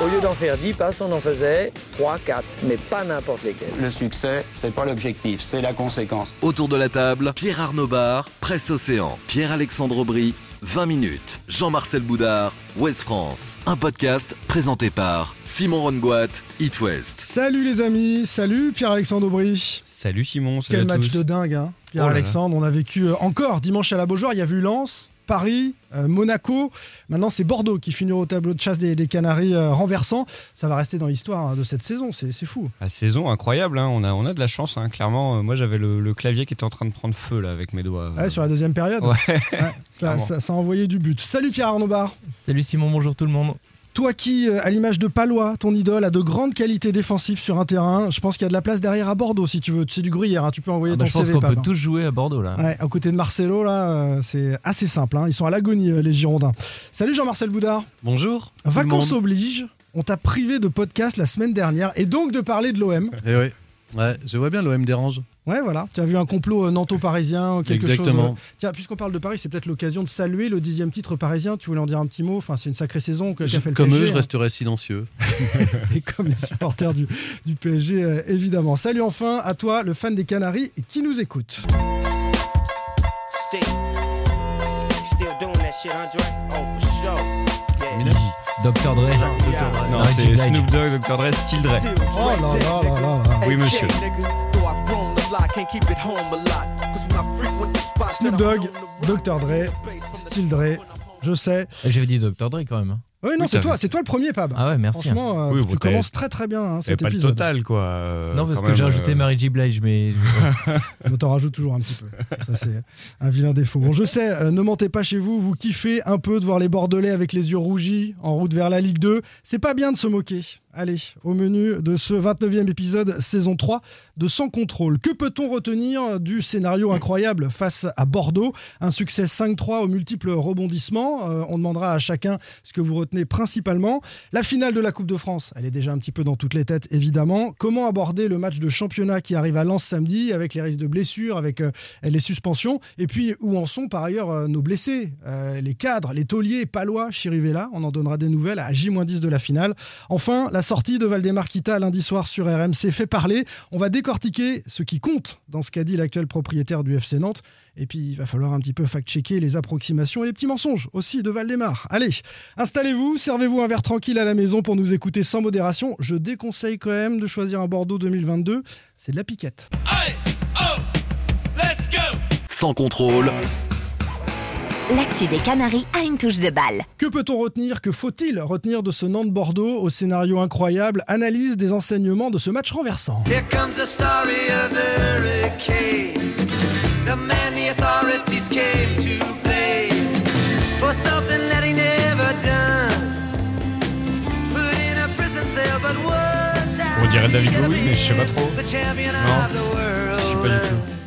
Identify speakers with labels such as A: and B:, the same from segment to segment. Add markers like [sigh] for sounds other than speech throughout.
A: Au lieu d'en faire 10 passes, on en faisait 3, 4, mais pas n'importe lesquels.
B: Le succès, c'est pas l'objectif, c'est la conséquence.
C: Autour de la table, Pierre Arnaud Bar, Presse Océan, Pierre-Alexandre Aubry, 20 minutes, Jean-Marcel Boudard, Ouest France. Un podcast présenté par Simon Rongoat, It West.
D: Salut les amis, salut Pierre-Alexandre Aubry.
E: Salut Simon, salut
D: Quel
E: à
D: match
E: tous.
D: de dingue, hein, Pierre-Alexandre. On a vécu euh, encore dimanche à la Beaujoire. Il y a vu Lens, Paris, euh, Monaco. Maintenant, c'est Bordeaux qui finit au tableau de chasse des, des Canaries euh, renversant. Ça va rester dans l'histoire hein, de cette saison. C'est c'est fou.
E: La saison incroyable, hein. on, a, on a de la chance, hein. clairement. Euh, Moi j'avais le, le clavier qui était en train de prendre feu là avec mes doigts.
D: Ouais, sur la deuxième période,
E: Ouais.
D: Ouais, ça,
E: Clairement.
D: ça- ça a envoyé du but. Salut Pierre Arnaud Bar.
F: Salut Simon, bonjour tout le monde.
D: Toi qui, euh, à l'image de Palois, ton idole, a de grandes qualités défensives sur un terrain, je pense qu'il y a de la place derrière à Bordeaux si tu veux. C'est du gruyère, hein, tu peux envoyer
F: Ah bah,
D: ton
F: je pense
D: CV.
F: qu'on peut tous jouer à Bordeaux là.
D: Ouais, à côté de Marcelo, là, euh, c'est assez simple. hein. Ils sont à l'agonie, euh, les Girondins. Salut Jean-Marcel Boudard.
G: Bonjour.
D: Vacances oblige. On t'a privé de podcast la semaine dernière et donc de parler de l'OM.
G: Eh oui. Ouais, je vois bien l'OM dérange.
D: Ouais, voilà. Tu as vu un complot euh, nanto-parisien, quelque
G: Exactement.
D: chose. euh, Tiens, puisqu'on parle de Paris, c'est peut-être l'occasion de saluer le dixième titre parisien. Tu voulais en dire un petit mot? Enfin, c'est une sacrée saison que
G: Je-
D: qu'a fait le
G: comme
D: PSG.
G: eux, je
D: hein.
G: resterai silencieux. [laughs]
D: et comme les supporters du, du PSG, euh, évidemment. Salut enfin à toi, le fan des Canaries, qui nous écoute.
H: Shit, Andre? Oh.
F: Dr. Dre.
E: Non, c'est. Snoop Dogg, Dr. Dre, Still Dre.
D: Oh là là là là là.
E: Oui, monsieur.
D: Snoop Dogg, Dr. Dre, Still Dre, je sais.
F: Eh, J'avais dit Dr. Dre quand même. hein.
D: Oui, non,
E: Oui,
D: c'est toi, c'est toi le premier, Pab.
F: Ah ouais, merci. hein.
D: Franchement, euh,
E: Oui,
D: tu
E: bon,
D: commences très très bien hein,
E: Et
D: cet
E: pas le
D: épisode.
E: total quoi. euh,
F: non, parce que j'ai rajouté
E: euh,
F: Mary J. Blige, mais
D: On [laughs] t'en rajoute toujours un petit peu. Ça, c'est un vilain défaut. Bon, je sais, euh, ne mentez pas chez vous, vous kiffez un peu de voir les Bordelais avec les yeux rougis en route vers la Ligue 2. C'est pas bien de se moquer. Allez, au menu de ce 29e épisode, saison 3 de Sans contrôle. Que peut-on retenir du scénario incroyable face à Bordeaux? Un succès 5-3 aux multiples rebondissements. Euh, on demandera à chacun ce que vous retenez principalement. La finale de la Coupe de France, elle est déjà un petit peu dans toutes les têtes, évidemment. Comment aborder le match de championnat qui arrive à Lens samedi avec les risques de blessures, avec euh, les suspensions? Et puis, où en sont par ailleurs euh, nos blessés? Les cadres, les tauliers, Palois, Chirivella. On en donnera des nouvelles à J-10 de la finale. Enfin, la sortie de Valdemar Kita lundi soir sur RMC fait parler. On va décortiquer ce qui compte dans ce qu'a dit l'actuel propriétaire du FC Nantes. Et puis, il va falloir un petit peu fact-checker les approximations et les petits mensonges aussi de Valdemar. Allez, installez-vous, servez-vous un verre tranquille à la maison pour nous écouter sans modération. Je déconseille quand même de choisir un Bordeaux 2022. C'est de la piquette.
C: Sans contrôle,
I: L'actu des Canaries a une touche de balle.
D: Que peut-on retenir Que faut-il retenir de ce Nantes-Bordeaux au scénario incroyable Analyse des enseignements de ce match renversant.
H: Here comes the story of the hurricane. The man the authorities came to blame for something that he never done. Put in a prison cell, but one time
E: On dirait David Bowie, mais je sais pas trop. Non. Je sais pas du tout.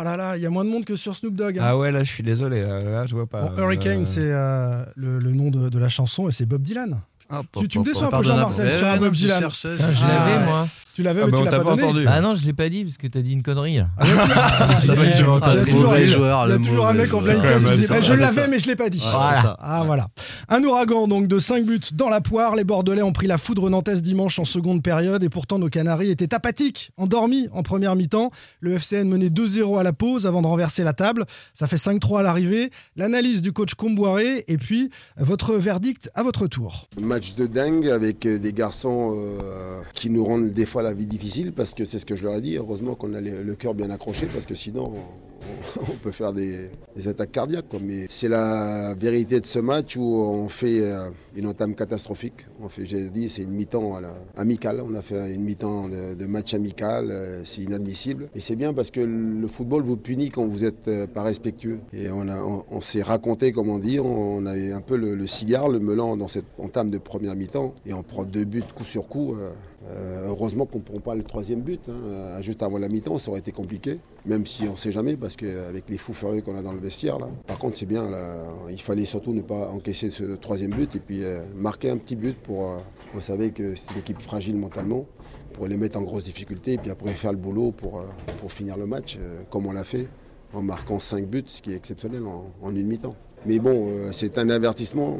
D: Oh là là, il y a moins de monde que sur Snoop Dogg. hein.
E: Ah ouais, là je suis désolé, euh, là je vois pas.
D: Bon, Hurricane,
E: Euh,
D: c'est euh, le, le nom de, de la chanson et c'est Bob Dylan.
E: Hop,
D: Tu,
E: hop,
D: tu me déçois un peu, Jean-Marcel, sur un Bob Dylan.
F: Je
D: Ah,
F: l'avais moi.
D: Tu l'avais,
E: Ah
D: mais
E: bah,
D: tu
E: on
D: l'as
E: t'a
D: pas
E: entendu.
F: Ah non, je l'ai pas dit parce que t'as dit une connerie Ça va,
D: a-
F: je vais
D: il y a
F: entendre.
D: toujours- il y a toujours un
G: mauvais
D: mec en blind test bah, Je l'avais, mais je l'ai pas dit.
F: Voilà.
D: Ah voilà. Un ouragan donc de 5 buts dans la poire. Les Bordelais ont pris la foudre nantaise dimanche en seconde période et pourtant nos Canaries étaient apathiques, endormis en première mi-temps. Le FCN menait 2-0 à la pause avant de renverser la table. Ça fait 5-3 à l'arrivée. L'analyse du coach Comboiré et puis votre verdict à votre tour.
J: De dingue avec euh, des garçons euh, qui nous rendent des fois la vie difficile parce que c'est ce que je leur ai dit. Heureusement qu'on a le, cœur bien accroché parce que sinon on [laughs] peut faire des, attaques cardiaques. Mais c'est la vérité de ce match où on fait euh, une entame catastrophique. On fait, j'ai dit, c'est une mi-temps amicale. On a fait une mi-temps de, match amical. euh, c'est inadmissible. Et c'est bien parce que le football vous punit quand vous êtes euh, pas respectueux. Et on, a, on, on s'est raconté, comme on dit, on avait un peu le, cigare, le melon dans cette entame de première mi-temps. Et on prend deux buts coup sur coup. Euh, heureusement qu'on ne prend pas le troisième but. hein. Euh, Juste avant la mi-temps, ça aurait été compliqué. Même si on ne sait jamais, parce qu'avec les fous furieux qu'on a dans le vestiaire. Par contre, c'est bien. Il fallait surtout ne pas encaisser ce troisième but et puis euh, marquer un petit but pour. on savait que c'était une équipe fragile mentalement, pour les mettre en grosse difficulté et puis après faire le boulot pour, finir le match, comme on l'a fait, en marquant cinq buts, ce qui est exceptionnel en, une mi-temps. Mais bon, c'est un avertissement,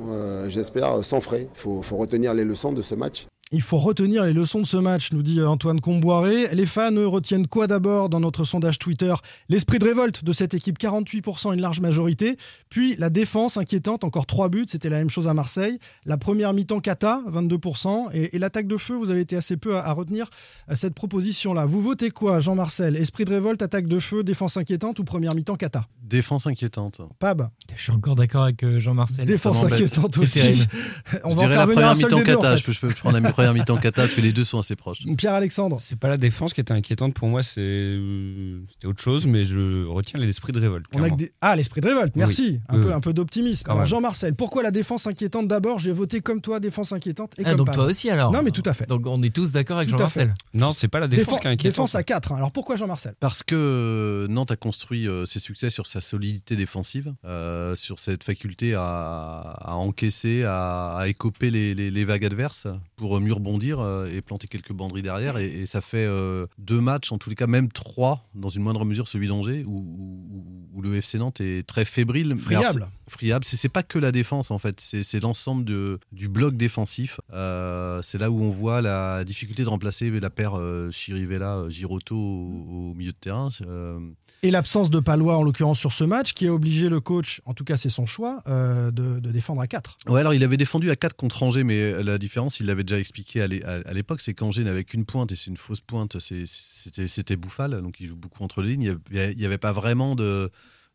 J: j'espère, sans frais. Il faut retenir les leçons de ce match.
D: Il faut retenir les leçons de ce match, nous dit Antoine Comboiré. Les fans retiennent quoi d'abord dans notre sondage Twitter? L'esprit de révolte de cette équipe, 48%, une large majorité. Puis la défense inquiétante, encore 3 buts, c'était la même chose à Marseille. La première mi-temps Kata, 22%. Et, l'attaque de feu, vous avez été assez peu à, à retenir cette proposition-là. Vous votez quoi, Jean-Marcel? Esprit de révolte, attaque de feu, défense inquiétante ou première mi-temps Kata
G: Défense inquiétante.
D: Pab
F: Je suis encore d'accord avec euh, Jean-Marcel.
D: Défense inquiétante aussi. [laughs] On va en
G: dirais
D: faire
G: la
D: venir un
G: première
D: seul
G: mi-temps
D: des deux, en fait.
G: Je, peux, je peux prendre la première mi-temps cata parce que les deux sont assez proches.
D: Pierre-Alexandre
E: C'est pas la défense qui était inquiétante pour moi, c'est euh, c'était autre chose, mais je retiens l'esprit de révolte.
D: On a des- Ah, l'esprit de révolte, merci.
E: Oui.
D: Un,
E: Oui,
D: peu, un peu d'optimisme. Jean-Marcel, pourquoi la défense inquiétante d'abord? J'ai voté comme toi, défense inquiétante. Et
F: Ah,
D: comme
F: donc
D: Pab.
F: toi aussi alors
D: Non, mais tout à fait.
F: Donc on est tous d'accord avec Jean-Marcel.
E: Non, c'est pas la défense
D: Défense,
E: qui est inquiétante.
D: défense à 4. Alors pourquoi Jean-Marcel?
G: Parce que euh, Nantes a construit ses succès sur sa solidité défensive, euh, sur cette faculté à, à encaisser, à, à écoper les, les- les vagues adverses pour mieux rebondir euh, et planter quelques banderies derrière. Et, et ça fait euh, deux matchs, en tous les cas même trois, dans une moindre mesure, celui d'Angers, où, où- où le FC Nantes est très fébrile.
D: Friable.
G: Friable. C'est pas que la défense en fait, c'est l'ensemble du bloc défensif. Euh, c'est là où on voit la difficulté de remplacer la paire euh, Chirivella, Giroto au, au milieu de terrain. Euh,
D: Et l'absence de Palois, en l'occurrence, sur ce match, qui a obligé le coach, en tout cas c'est son choix, euh, de, de défendre à 4.
G: Ouais, alors il avait défendu à 4 contre Angers, mais la différence, il l'avait déjà expliqué à l'é- à à l'époque, c'est qu'Angers n'avait qu'une pointe et c'est une fausse pointe, c'était Bouffal, donc il joue beaucoup entre les lignes. Il n'y avait pas vraiment de-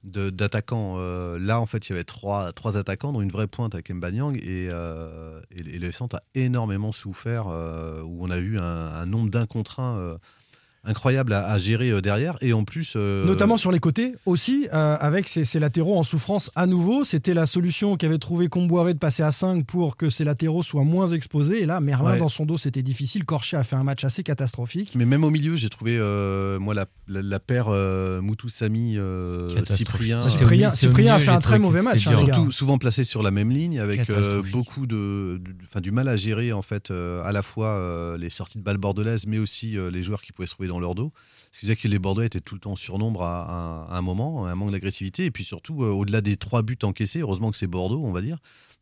G: d'attaquants. Euh, là, en fait, il y avait trois, attaquants, dont une vraie pointe avec Mbanyang. Et, euh, et, et le Nantes a énormément souffert, euh, où on a eu un, nombre d'un incroyable à, à gérer euh, derrière. Et en plus. euh,
D: Notamment sur les côtés aussi, euh, avec ces, ces latéraux en souffrance à nouveau. C'était la solution qu'avait trouvé Comboiré de passer à 5 pour que ces latéraux soient moins exposés. Et là, Merlin,
G: Ouais.
D: dans son dos, c'était difficile. Corchet a fait un match assez catastrophique.
G: Mais même au milieu, j'ai trouvé, euh, moi, la, la, la paire euh, Moutou-Samy, euh,
E: Catastrophique.
G: Cyprien.
D: Cyprien- Cyprien a fait un très mauvais match,
G: Surtout
D: hein, gars.
G: souvent placé sur la même ligne, avec euh, beaucoup de, du mal à gérer, en fait, euh, à la fois euh, les sorties de balles bordelaises, mais aussi euh, les joueurs qui pouvaient se trouver dans leur dos. Ce qui faisait que les Bordelais étaient tout le temps surnombre à un moment, un manque d'agressivité. Et puis surtout, euh, au-delà des trois buts encaissés, heureusement que c'est Bordeaux, on va dire.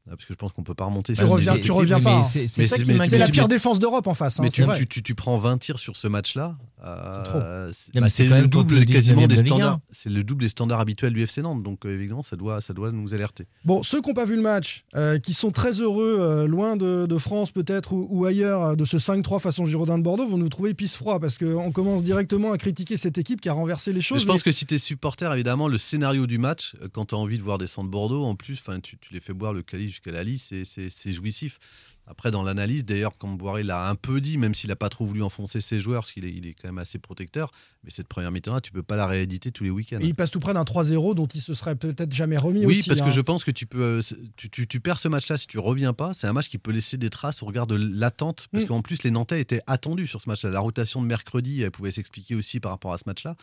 G: Euh, Parce que je pense qu'on peut pas remonter.
D: Tu reviens, tu reviens
F: mais
D: pas. hein.
F: c'est-
D: la pire défense d'Europe en face. hein,
G: mais tu, tu, tu, tu prends 20 tirs sur ce match-là. euh,
D: C'est
G: bah, le double
F: le
G: quasiment
F: 19e
G: des standards.
F: 1.
G: C'est le double des standards habituels du FC Nantes. Donc euh, évidemment, ça doit, ça doit nous alerter.
D: Bon, ceux qui n'ont pas vu le match, euh, qui sont très heureux, euh, loin de, de France peut-être ou, ou ailleurs, de ce 5-3 façon Girondin de Bordeaux, vont nous trouver pisse froid parce qu'on commence directement à critiquer cette équipe qui a renversé les
G: Mais
D: choses.
G: je pense
D: mais-
G: que si tu es supporter, évidemment, le scénario du match, quand tu as envie de voir descendre Bordeaux, en plus, tu, tu les fais boire le calice jusqu'à la lisse, c'est- jouissif. Après, dans l'analyse, d'ailleurs, comme Boiré l'a un peu dit, même s'il n'a pas trop voulu enfoncer ses joueurs, parce qu'il est, il est quand même assez protecteur, mais cette première mi-temps, tu peux pas la rééditer tous les week-ends.
D: Il passe tout près d'un 3-0 dont il se serait peut-être jamais remis
G: Oui,
D: aussi.
G: parce que
D: hein.
G: je pense que tu peux, euh, tu, tu- tu perds ce match-là si tu reviens pas. C'est un match qui peut laisser des traces au regard de l'attente, parce
D: Mm.
G: qu'en plus les Nantais étaient attendus sur ce match-là. La rotation de mercredi, elle pouvait s'expliquer aussi par rapport à ce match-là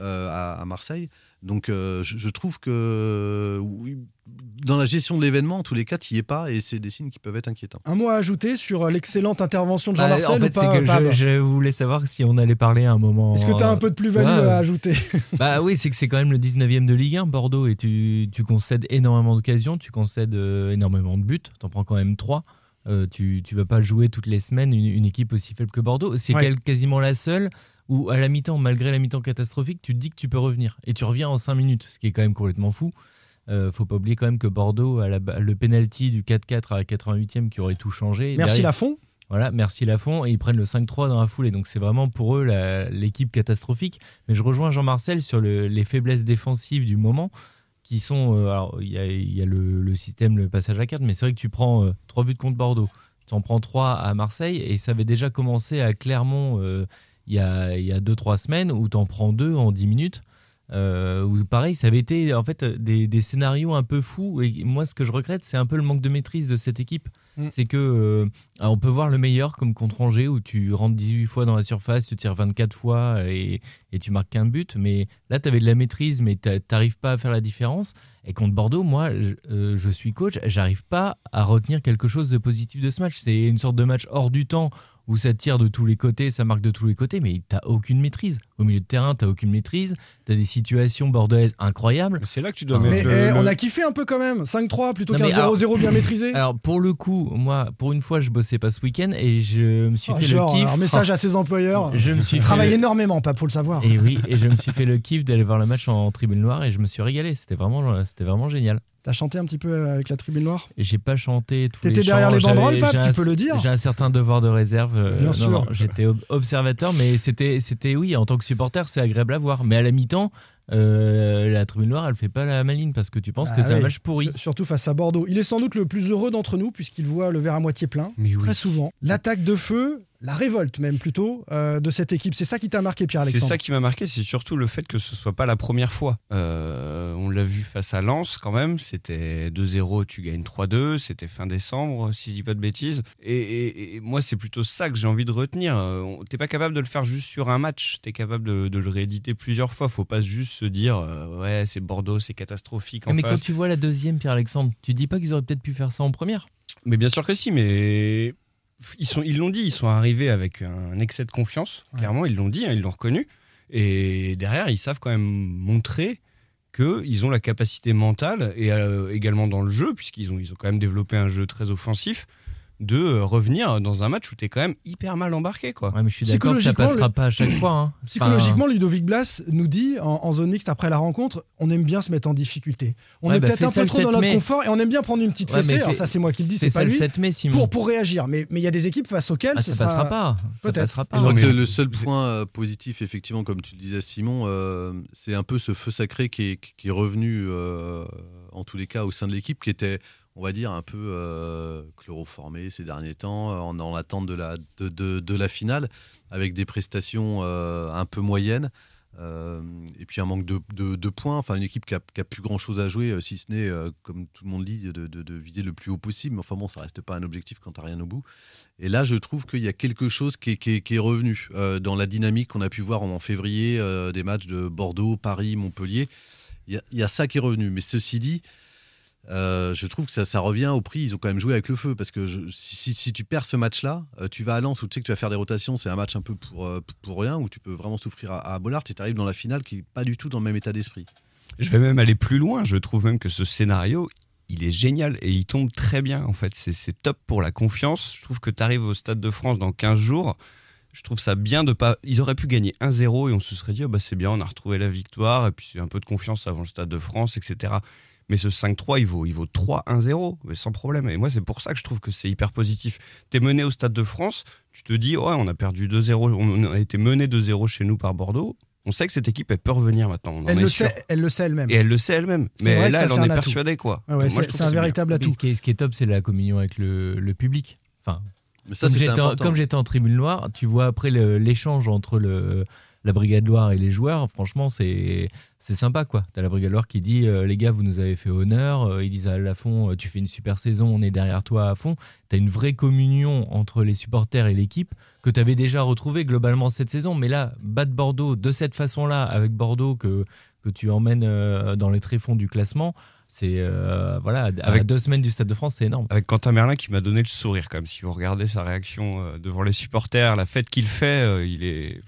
G: euh, à, à Marseille. Donc euh, je, je trouve que oui, dans la gestion de l'événement, en tous les cas, tu n'y es pas, et c'est des signes qui peuvent être inquiétants.
D: Un mot à ajouter sur euh, l'excellente intervention de
F: Bah,
D: Jean-Marcel
F: en fait,
D: ou pas,
F: que je, je voulais savoir si on allait parler à un moment.
D: Est-ce que tu as
F: euh,
D: un peu de plus-value
F: ouais,
D: à ajouter? [laughs]
F: Bah oui, c'est que c'est quand même le 19e de Ligue 1, Bordeaux, et tu, tu concèdes énormément d'occasions, tu concèdes euh, énormément de buts, t'en prends quand même 3. tu, tu vas pas jouer toutes les semaines une, une équipe aussi faible que Bordeaux. C'est
D: Ouais.
F: quasiment la seule où, à la mi-temps, malgré la mi-temps catastrophique, tu te dis que tu peux revenir. Et tu reviens en 5 minutes, ce qui est quand même complètement fou. Euh, faut pas oublier quand même que Bordeaux a la- le penalty du 4-4 à la 88e qui aurait tout changé.
D: Merci
F: Derrière-
D: Lafont.
F: Voilà, merci Lafont. Et ils prennent le 5-3 dans la foulée. Donc c'est vraiment pour eux l'équipe catastrophique. Mais je rejoins Jean-Marcel sur le- les faiblesses défensives du moment qui sont. euh, alors, il y a, il y a le, le système, le passage à 4, mais c'est vrai que tu prends 3 buts contre Bordeaux, tu en prends 3 à Marseille, et ça avait déjà commencé à Clermont euh, il y a 2-3 semaines, où tu en prends 2 en 10 minutes. Euh, où pareil, ça avait été en fait des, des scénarios un peu fous. Et moi, ce que je regrette, c'est un peu le manque de maîtrise de cette équipe.
D: Mm.
F: C'est que euh, on peut voir le meilleur comme contre Angers où tu rentres 18 fois dans la surface, tu tires 24 fois et, et tu marques qu'un but. Mais là, tu avais de la maîtrise, mais t'a- t'arrives pas à faire la différence. Et contre Bordeaux, moi, je, euh, je suis coach, j'arrive pas à retenir quelque chose de positif de ce match. C'est une sorte de match hors du temps où ça tire de tous les côtés, ça marque de tous les côtés, mais t'as aucune maîtrise. Au milieu de terrain, t'as aucune maîtrise. T'as des situations bordelaises incroyables.
E: C'est là que tu dois
F: Enfin,
E: mettre
D: Mais
E: le-
D: eh, on
E: le-
D: a kiffé un peu quand même. 5-3 plutôt qu'un
F: mais alors-
D: 0-0 bien [laughs] maîtrisé.
F: Alors pour le coup, moi, pour une fois, je bossais pas ce week-end et je me suis
D: Oh,
F: fait
D: genre,
F: le kiff.
D: alors, message à ses employeurs.
F: Je me suis fait
D: Travaille
F: le-
D: énormément, pas faut le savoir.
F: Et oui, et je me suis fait le kiff d'aller voir le match en tribune noire et je me suis régalé. C'était vraiment, c'était vraiment génial.
D: T'as chanté un petit peu euh, avec la tribune noire?
F: J'ai pas chanté tous les
D: T'étais derrière
F: chants.
D: les banderoles, Pape, tu peux le dire.
F: J'ai un certain devoir de réserve. euh,
D: Bien
F: non,
D: sûr.
F: non, J'étais ob- observateur, mais c'était, c'était oui, en tant que supporter, c'est agréable à voir. Mais à la mi-temps, euh, la tribune noire, elle fait pas la maline parce que tu penses
D: Bah
F: que c'est un match pourri.
D: s- Surtout face à Bordeaux. Il est sans doute le plus heureux d'entre nous puisqu'il voit le verre à moitié plein.
E: Mais oui.
D: Très souvent. L'attaque de feu, la révolte même plutôt, euh, de cette équipe. C'est ça qui t'a marqué,
E: C'est
D: Pierre-Alexandre
E: ça qui m'a marqué, c'est surtout le fait que ce soit pas la première fois. Euh, on l'a vu face à Lens quand même, c'était 2-0, tu gagnes 3-2, c'était fin décembre, si je dis pas de bêtises. Et, et- et moi, c'est plutôt ça que j'ai envie de retenir. Euh, T'es pas capable de le faire juste sur un match, t'es capable de, de le rééditer plusieurs fois. Faut pas juste se dire, euh, ouais, c'est Bordeaux, c'est catastrophique en
F: mais
E: face.
F: quand tu vois la deuxième, Pierre-Alexandre, tu dis pas qu'ils auraient peut-être pu faire ça en première?
E: Mais bien sûr que si, mais ils sont, ils l'ont dit, ils sont arrivés avec un excès de confiance. Clairement, ils l'ont dit, hein, ils l'ont reconnu. Et derrière, ils savent quand même montrer qu'ils ont la capacité mentale et euh, également dans le jeu, puisqu'ils ont, ils ont quand même développé un jeu très offensif, de euh, revenir dans un match où tu es quand même hyper mal embarqué. Quoi.
F: Ouais, mais je suis d'accord que ça
D: Psychologiquement,
F: passera
D: le-
F: pas à chaque fois. hein.
D: Psychologiquement, Ludovic Blas nous dit en, en zone mixte après la rencontre, on aime bien se mettre en difficulté. On
F: Ouais,
D: est
F: bah,
D: peut-être un
F: ça
D: peu trop dans
F: 7
D: notre
F: mai.
D: confort et on aime bien prendre une petite
F: Ouais,
D: fessée. Alors ça, c'est moi qui le dis, c'est pas
F: ça le
D: lui.
F: 7 mai, Simon.
D: Pour, pour réagir. Mais mais il y a des équipes face auxquelles
F: Ah,
D: ce
F: ça
D: sera-
F: passera pas. Ça
D: Peut-être.
F: passera
G: Je
F: pas.
G: crois
E: Non,
G: que le, seul point euh, positif, effectivement, comme tu le disais, Simon, euh, c'est un peu ce feu sacré qui est, qui est revenu, euh, en tous les cas, au sein de l'équipe, qui était, on va dire, un peu euh, chloroformé ces derniers temps, euh, en, en attente de la, de, de- la finale, avec des prestations euh, un peu moyennes. et puis un manque de, de- points, enfin une équipe qui a, plus grand chose à jouer, si ce n'est, comme tout le monde dit, de, viser le plus haut possible. Mais enfin bon, ça reste pas un objectif quand t'as rien au bout. Et là, je trouve qu'il y a quelque chose qui est, qui est- revenu dans la dynamique qu'on a pu voir en février des matchs de Bordeaux, Paris, Montpellier. Il y, il y a ça qui est revenu. Mais ceci dit, euh, je trouve que ça, revient au prix. Ils ont quand même joué avec le feu parce que si, tu perds ce match-là, euh, tu vas à Lens où tu sais que tu vas faire des rotations. C'est un match un peu pour, euh, pour rien où tu peux vraiment souffrir à, Bollard. Si tu arrives dans la finale qui n'est pas du tout dans le même état d'esprit.
E: Je vais même aller plus loin. Je trouve même que ce scénario, il est génial et il tombe très bien. En fait, c'est c'est top pour la confiance. Je trouve que tu arrives au Stade de France dans 15 jours. Je trouve ça bien de pas. Ils auraient pu gagner 1-0 et on se serait dit, oh bah c'est bien, on a retrouvé la victoire et puis c'est un peu de confiance avant le Stade de France, etc. Mais ce 5-3, il vaut, il vaut 3-1-0, mais sans problème. Et moi, c'est pour ça que je trouve que c'est hyper positif. T'es mené au Stade de France, tu te dis, ouais, on a perdu 2-0, on a été mené 2-0 chez nous par Bordeaux. On sait que cette équipe, elle peut revenir maintenant. on
D: Elle le, sait, elle le sait elle-même.
E: Et elle le sait elle-même. Mais
D: vrai
E: là,
D: ça,
E: elle en est persuadée, quoi.
D: Ah ouais, c'est- un véritable atout.
F: Ce, qui est, ce qui est top, c'est la communion avec le, le public. Enfin,
G: Mais ça,
F: comme j'étais en-
G: important.
F: comme j'étais en tribune noire, tu vois après le- l'échange entre le, la Brigade Loire et les joueurs, franchement, c'est c'est sympa quoi. T'as la Brigade Loire qui dit euh, les gars, vous nous avez fait honneur. Euh, ils disent à Lafont, euh, tu fais une super saison, on est derrière toi à fond. T'as une vraie communion entre les supporters et l'équipe que tu avais déjà retrouvé globalement cette saison. Mais là, battre Bordeaux de cette façon-là, avec Bordeaux que, que tu emmènes euh, dans les tréfonds du classement, c'est euh, voilà, à
E: Avec-
F: deux semaines du Stade de France, c'est énorme.
E: Avec Quentin Merlin qui m'a donné le sourire même. Si vous regardez sa réaction devant les supporters, la fête qu'il fait, il est,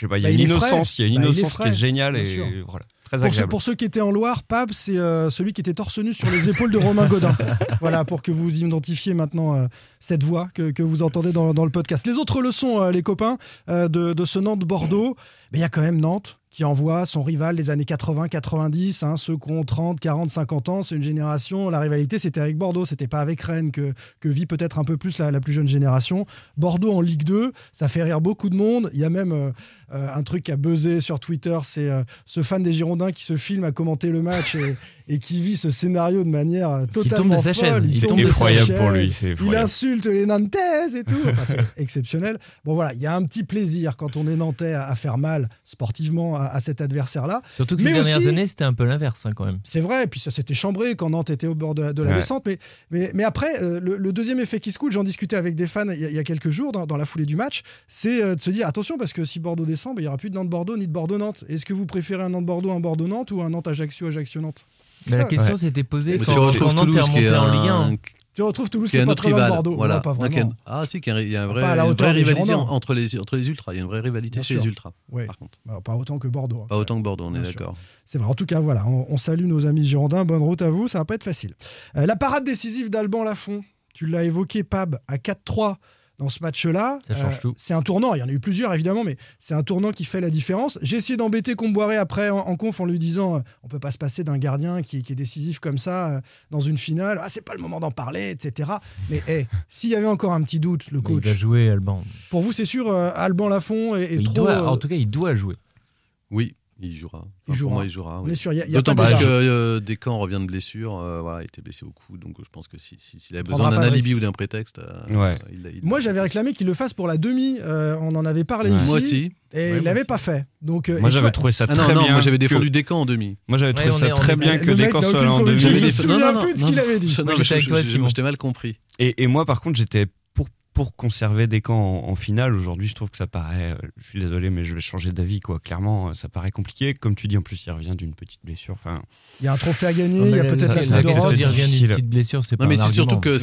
E: je sais pas, il y a
D: Bah,
E: une innocence, il y a une
D: Bah,
E: innocence qui est géniale et voilà, très
D: Pour ceux,
E: agréable.
D: pour ceux qui étaient en Loire, Pab, c'est euh, celui qui était torse nu sur les épaules de Romain Godin. [laughs] voilà, pour que vous identifiez maintenant euh, cette voix que, que vous entendez dans, dans le podcast. Les autres leçons, euh, les copains, de, de ce Nantes-Bordeaux, mais il y a quand même Nantes qui envoie son rival des années 80, 90, hein, ceux qui ont 30, 40, 50 ans. C'est une génération. La rivalité, c'était avec Bordeaux, c'était pas avec Rennes que, que vit peut-être un peu plus la, la plus jeune génération. Bordeaux en Ligue 2, ça fait rire beaucoup de monde. Il y a même euh, un truc qui a buzzé sur Twitter, c'est euh, ce fan des Girondins qui se filme à commenter le match et, et qui vit ce scénario de manière euh, totalement
F: tombe de sa
D: folle.
F: chaise.
D: Il
F: C'est
D: tombe de sa
E: effroyable
D: chaise.
E: pour lui, c'est
D: Il
E: effroyable.
D: insulte les Nantaises et tout. Enfin, c'est exceptionnel. Bon voilà, il y a un petit plaisir quand on est Nantais à, à faire mal sportivement à, à cet adversaire-là.
F: Surtout que
D: Mais
F: ces dernières
D: aussi-
F: années, c'était un peu l'inverse hein, quand même.
D: C'est vrai, et puis ça s'était chambré quand Nantes était au bord de la, de la
F: Ouais.
D: descente. Mais, mais, mais après, euh, le, le deuxième effet qui se coule, j'en discutais avec des fans il y a, il y a quelques jours dans, dans la foulée du match, c'est euh, de se dire attention parce que si Bordeaux descend, ben, il n'y aura plus de Nantes-Bordeaux ni de Bordeaux-Nantes. Est-ce que vous préférez un Nantes-Bordeaux, un Bordeaux-Nantes ou un Nantes-Ajaccio, Ajaccio-Nantes
F: Mais la question
D: ouais.
F: s'était posée quand,
D: tu
F: quand
D: retrouves
F: Nantes est
G: Toulouse, qui
F: remonté
G: est
F: en Ligue 1.
G: un-
D: Tu retrouves Toulouse
G: qui est
D: pas
G: autre
D: très loin de. Bordeaux.
G: Voilà.
D: Non, pas
G: Donc, il y a
D: vraiment.
G: une- Ah si, qu'il y a- il y a un vrai-
D: Pas à la
G: une vraie rivalité entre les, entre les ultras. Il y a une vraie rivalité
D: Bien
G: chez
D: sûr.
G: les ultras,
D: Ouais.
G: par contre.
D: Alors, pas autant que Bordeaux. hein.
G: Pas autant que Bordeaux, on est
D: Bien
G: d'accord.
D: C'est vrai. En tout cas, voilà, on, on salue nos amis girondins. Bonne route à vous. Ça va pas être facile. Euh, la parade décisive d'Alban Lafont. Tu l'as évoqué, Pab, à 4-3 dans ce match-là. Euh. C'est un tournant. Il y en a eu plusieurs, évidemment, mais c'est un tournant qui fait la différence. J'ai essayé d'embêter Comboiré après en, en conf en lui disant euh, on peut pas se passer d'un gardien qui, qui est décisif comme ça euh, dans une finale. Ah, c'est pas le moment d'en parler, etc. Mais hey, [laughs] s'il y avait encore un petit doute, le
F: Mais Il
D: coach.
F: va jouer Alban.
D: Pour vous, c'est sûr, euh, Alban Lafont est, est
F: Il
D: trop.
F: doit- en tout cas, il doit jouer.
G: Oui, il jouera.
D: Il jouera.
G: Pour moi, il jouera.
D: On
G: oui.
D: est sûr, il y a- il y a
G: D'autant plus que euh, Descamps revient de blessure. euh, voilà, il était blessé au cou. Donc je pense que si- si- s'il a
D: prendra
G: besoin d'un alibi
D: risque.
G: ou d'un prétexte, euh,
E: Ouais.
G: il il
D: Moi, j'avais réclamé qu'il le fasse pour la demi. euh, on en avait parlé
E: Ouais.
D: ici.
G: Moi aussi.
D: Et
G: Ouais,
D: il l'avait pas fait. Donc, euh,
E: Moi j'avais trouvé ça
G: Ah
E: très
G: non, non,
E: bien.
G: moi j'avais
E: que-
G: défendu Descamps en demi.
E: Moi j'avais trouvé ça très bien que Descamps soit là en demi.
D: souvient
G: non, non,
D: plus de ce qu'il avait dit.
G: Non,
F: Moi,
G: mais
F: j'étais avec
G: je-
F: toi,
G: je-
F: Simon.
G: Je t'ai mal compris.
E: Et, et moi, par contre, j'étais pour, conserver des camps en, en finale. Aujourd'hui, je trouve que ça paraît. euh, Je suis désolé, mais je vais changer d'avis, quoi. Clairement, euh, ça paraît compliqué. Comme tu dis, en plus, il revient d'une petite blessure. Enfin,
D: Il y a un trophée à gagner, il y a peut-être
F: la-
D: Coupe d'Europe.
F: de dire
E: difficile.
F: une petite blessure, c'est pas
G: Non, mais c'est surtout que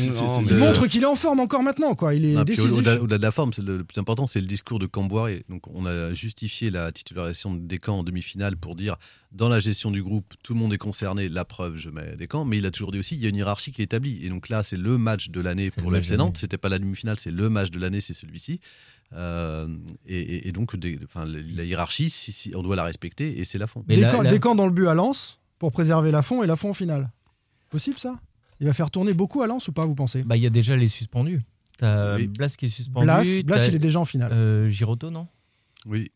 D: Il montre qu'il est en forme encore maintenant, quoi. Il est
G: Non,
D: décisif.
G: Au-delà de la forme, c'est le, le plus important, c'est le discours de Camboire. Donc, on a justifié la titularisation de Descamps en demi-finale pour dire dans la gestion du groupe, tout le monde est concerné. La preuve, je mets Descamps. Mais il a toujours dit aussi il y a une hiérarchie qui est établie. Et donc là, c'est le match de l'année pour
F: le
G: FC Nantes. C'était pas la demi-finale, c'est le match de l'année, c'est celui-ci. Euh, et, et- et donc, des- enfin, la, la hiérarchie, si- si- on doit la respecter et c'est la fond.
F: Mais
D: Des
F: là-
D: camps-
F: là-
D: des camps dans le but à Lens pour préserver Lafont et Lafont en finale. Possible ça? Il va faire tourner beaucoup à Lens ou pas, vous pensez?
F: Bah, il y a déjà les suspendus. T'as
G: Oui.
F: Blas qui est suspendu.
D: Blas, Blas, il est déjà en finale.
F: euh, Giroto, non?
G: Oui.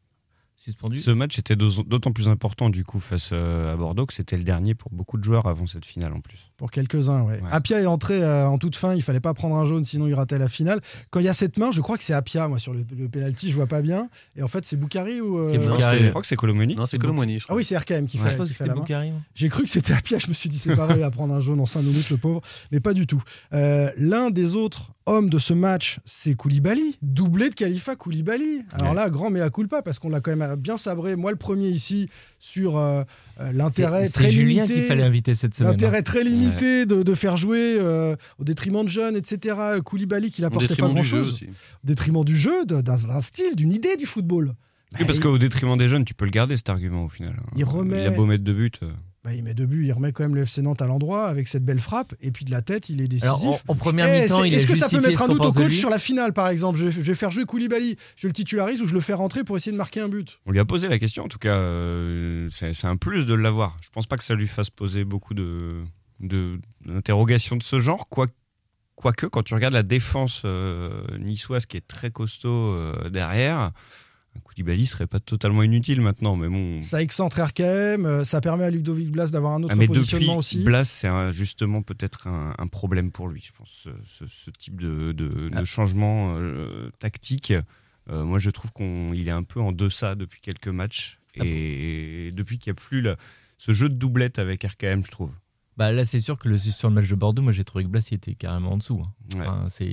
F: Suspendu.
E: ce match était d'au- d'autant plus important, du coup, face euh, à Bordeaux, que c'était le dernier pour beaucoup de joueurs avant cette finale, en plus.
D: Pour quelques-uns, ouais.
E: Ouais.
D: Apia est entré euh, en toute fin, il fallait pas prendre un jaune, sinon il ratait la finale. Quand il y a cette main, je crois que c'est Apia, moi, sur le, le penalty, je vois pas bien. Et en fait, c'est Boukari ou. euh,
F: Boukari.
E: Je crois que c'est Colomoni.
G: Non, c'est je
D: Ah oui, c'est RKM qui
E: Ouais.
D: fait,
F: Je pense que c'était. Boukari.
D: J'ai cru que c'était Apia, je me suis dit c'est pareil à prendre un jaune en 5 minutes, le pauvre. Mais pas du tout. Euh, L'un des autres hommes de ce match, c'est Koulibaly, doublé de Khalifa Koulibaly. Alors
E: Ouais.
D: là, grand mea culpa, parce qu'on l'a quand même bien sabré, moi le premier ici, sur euh, euh, l'intérêt très
F: Julien
D: limité.
F: qu'il fallait inviter cette semaine. hein.
D: L'intérêt très limité de, de faire jouer euh, au détriment de jeunes, etc. Koulibaly qui n'apportait pas grand-chose. Au détriment du jeu, de- d'un style, d'une idée du football.
E: Oui, parce
D: Bah,
E: qu'au détriment des jeunes, tu peux le garder cet argument au final.
D: Il remet-
E: Il a beau mettre deux buts.
D: Bah, il met deux buts, il remet quand même le FC Nantes à l'endroit avec cette belle frappe, et puis de la tête, il est décisif.
F: Alors, en, en première
D: Eh,
F: mi-temps,
D: Est-ce que ça peut mettre un doute au coach sur la finale, par exemple? Je, je vais faire jouer Koulibaly, je le titularise ou je le fais rentrer pour essayer de marquer un but?
E: On lui a posé la question, en tout cas, euh, c'est un plus de l'avoir. Je pense pas que ça lui fasse poser beaucoup de de- d'interrogations de, ce genre, quoi- quoique quand tu regardes la défense euh, niçoise qui est très costaud euh, derrière, un Koulibaly serait pas totalement inutile maintenant, mais bon.
D: Ça excentre RKM, euh, ça permet à Ludovic Blas d'avoir un autre
E: Ah, mais depuis
D: positionnement aussi.
E: Blas, c'est un- justement peut-être un, un problème pour lui, je pense, ce, ce- ce type de, de- de
F: Ah.
E: changement euh, tactique. Euh, moi, je trouve qu'il est un peu en deçà depuis quelques matchs.
F: Ah
E: Et depuis qu'il n'y a plus le- ce jeu de doublette avec RKM, je trouve.
F: Bah, là, c'est sûr que le, sur le match de Bordeaux, moi j'ai trouvé que Blas il était carrément en dessous. hein.
E: Ouais.
F: Enfin, c'est...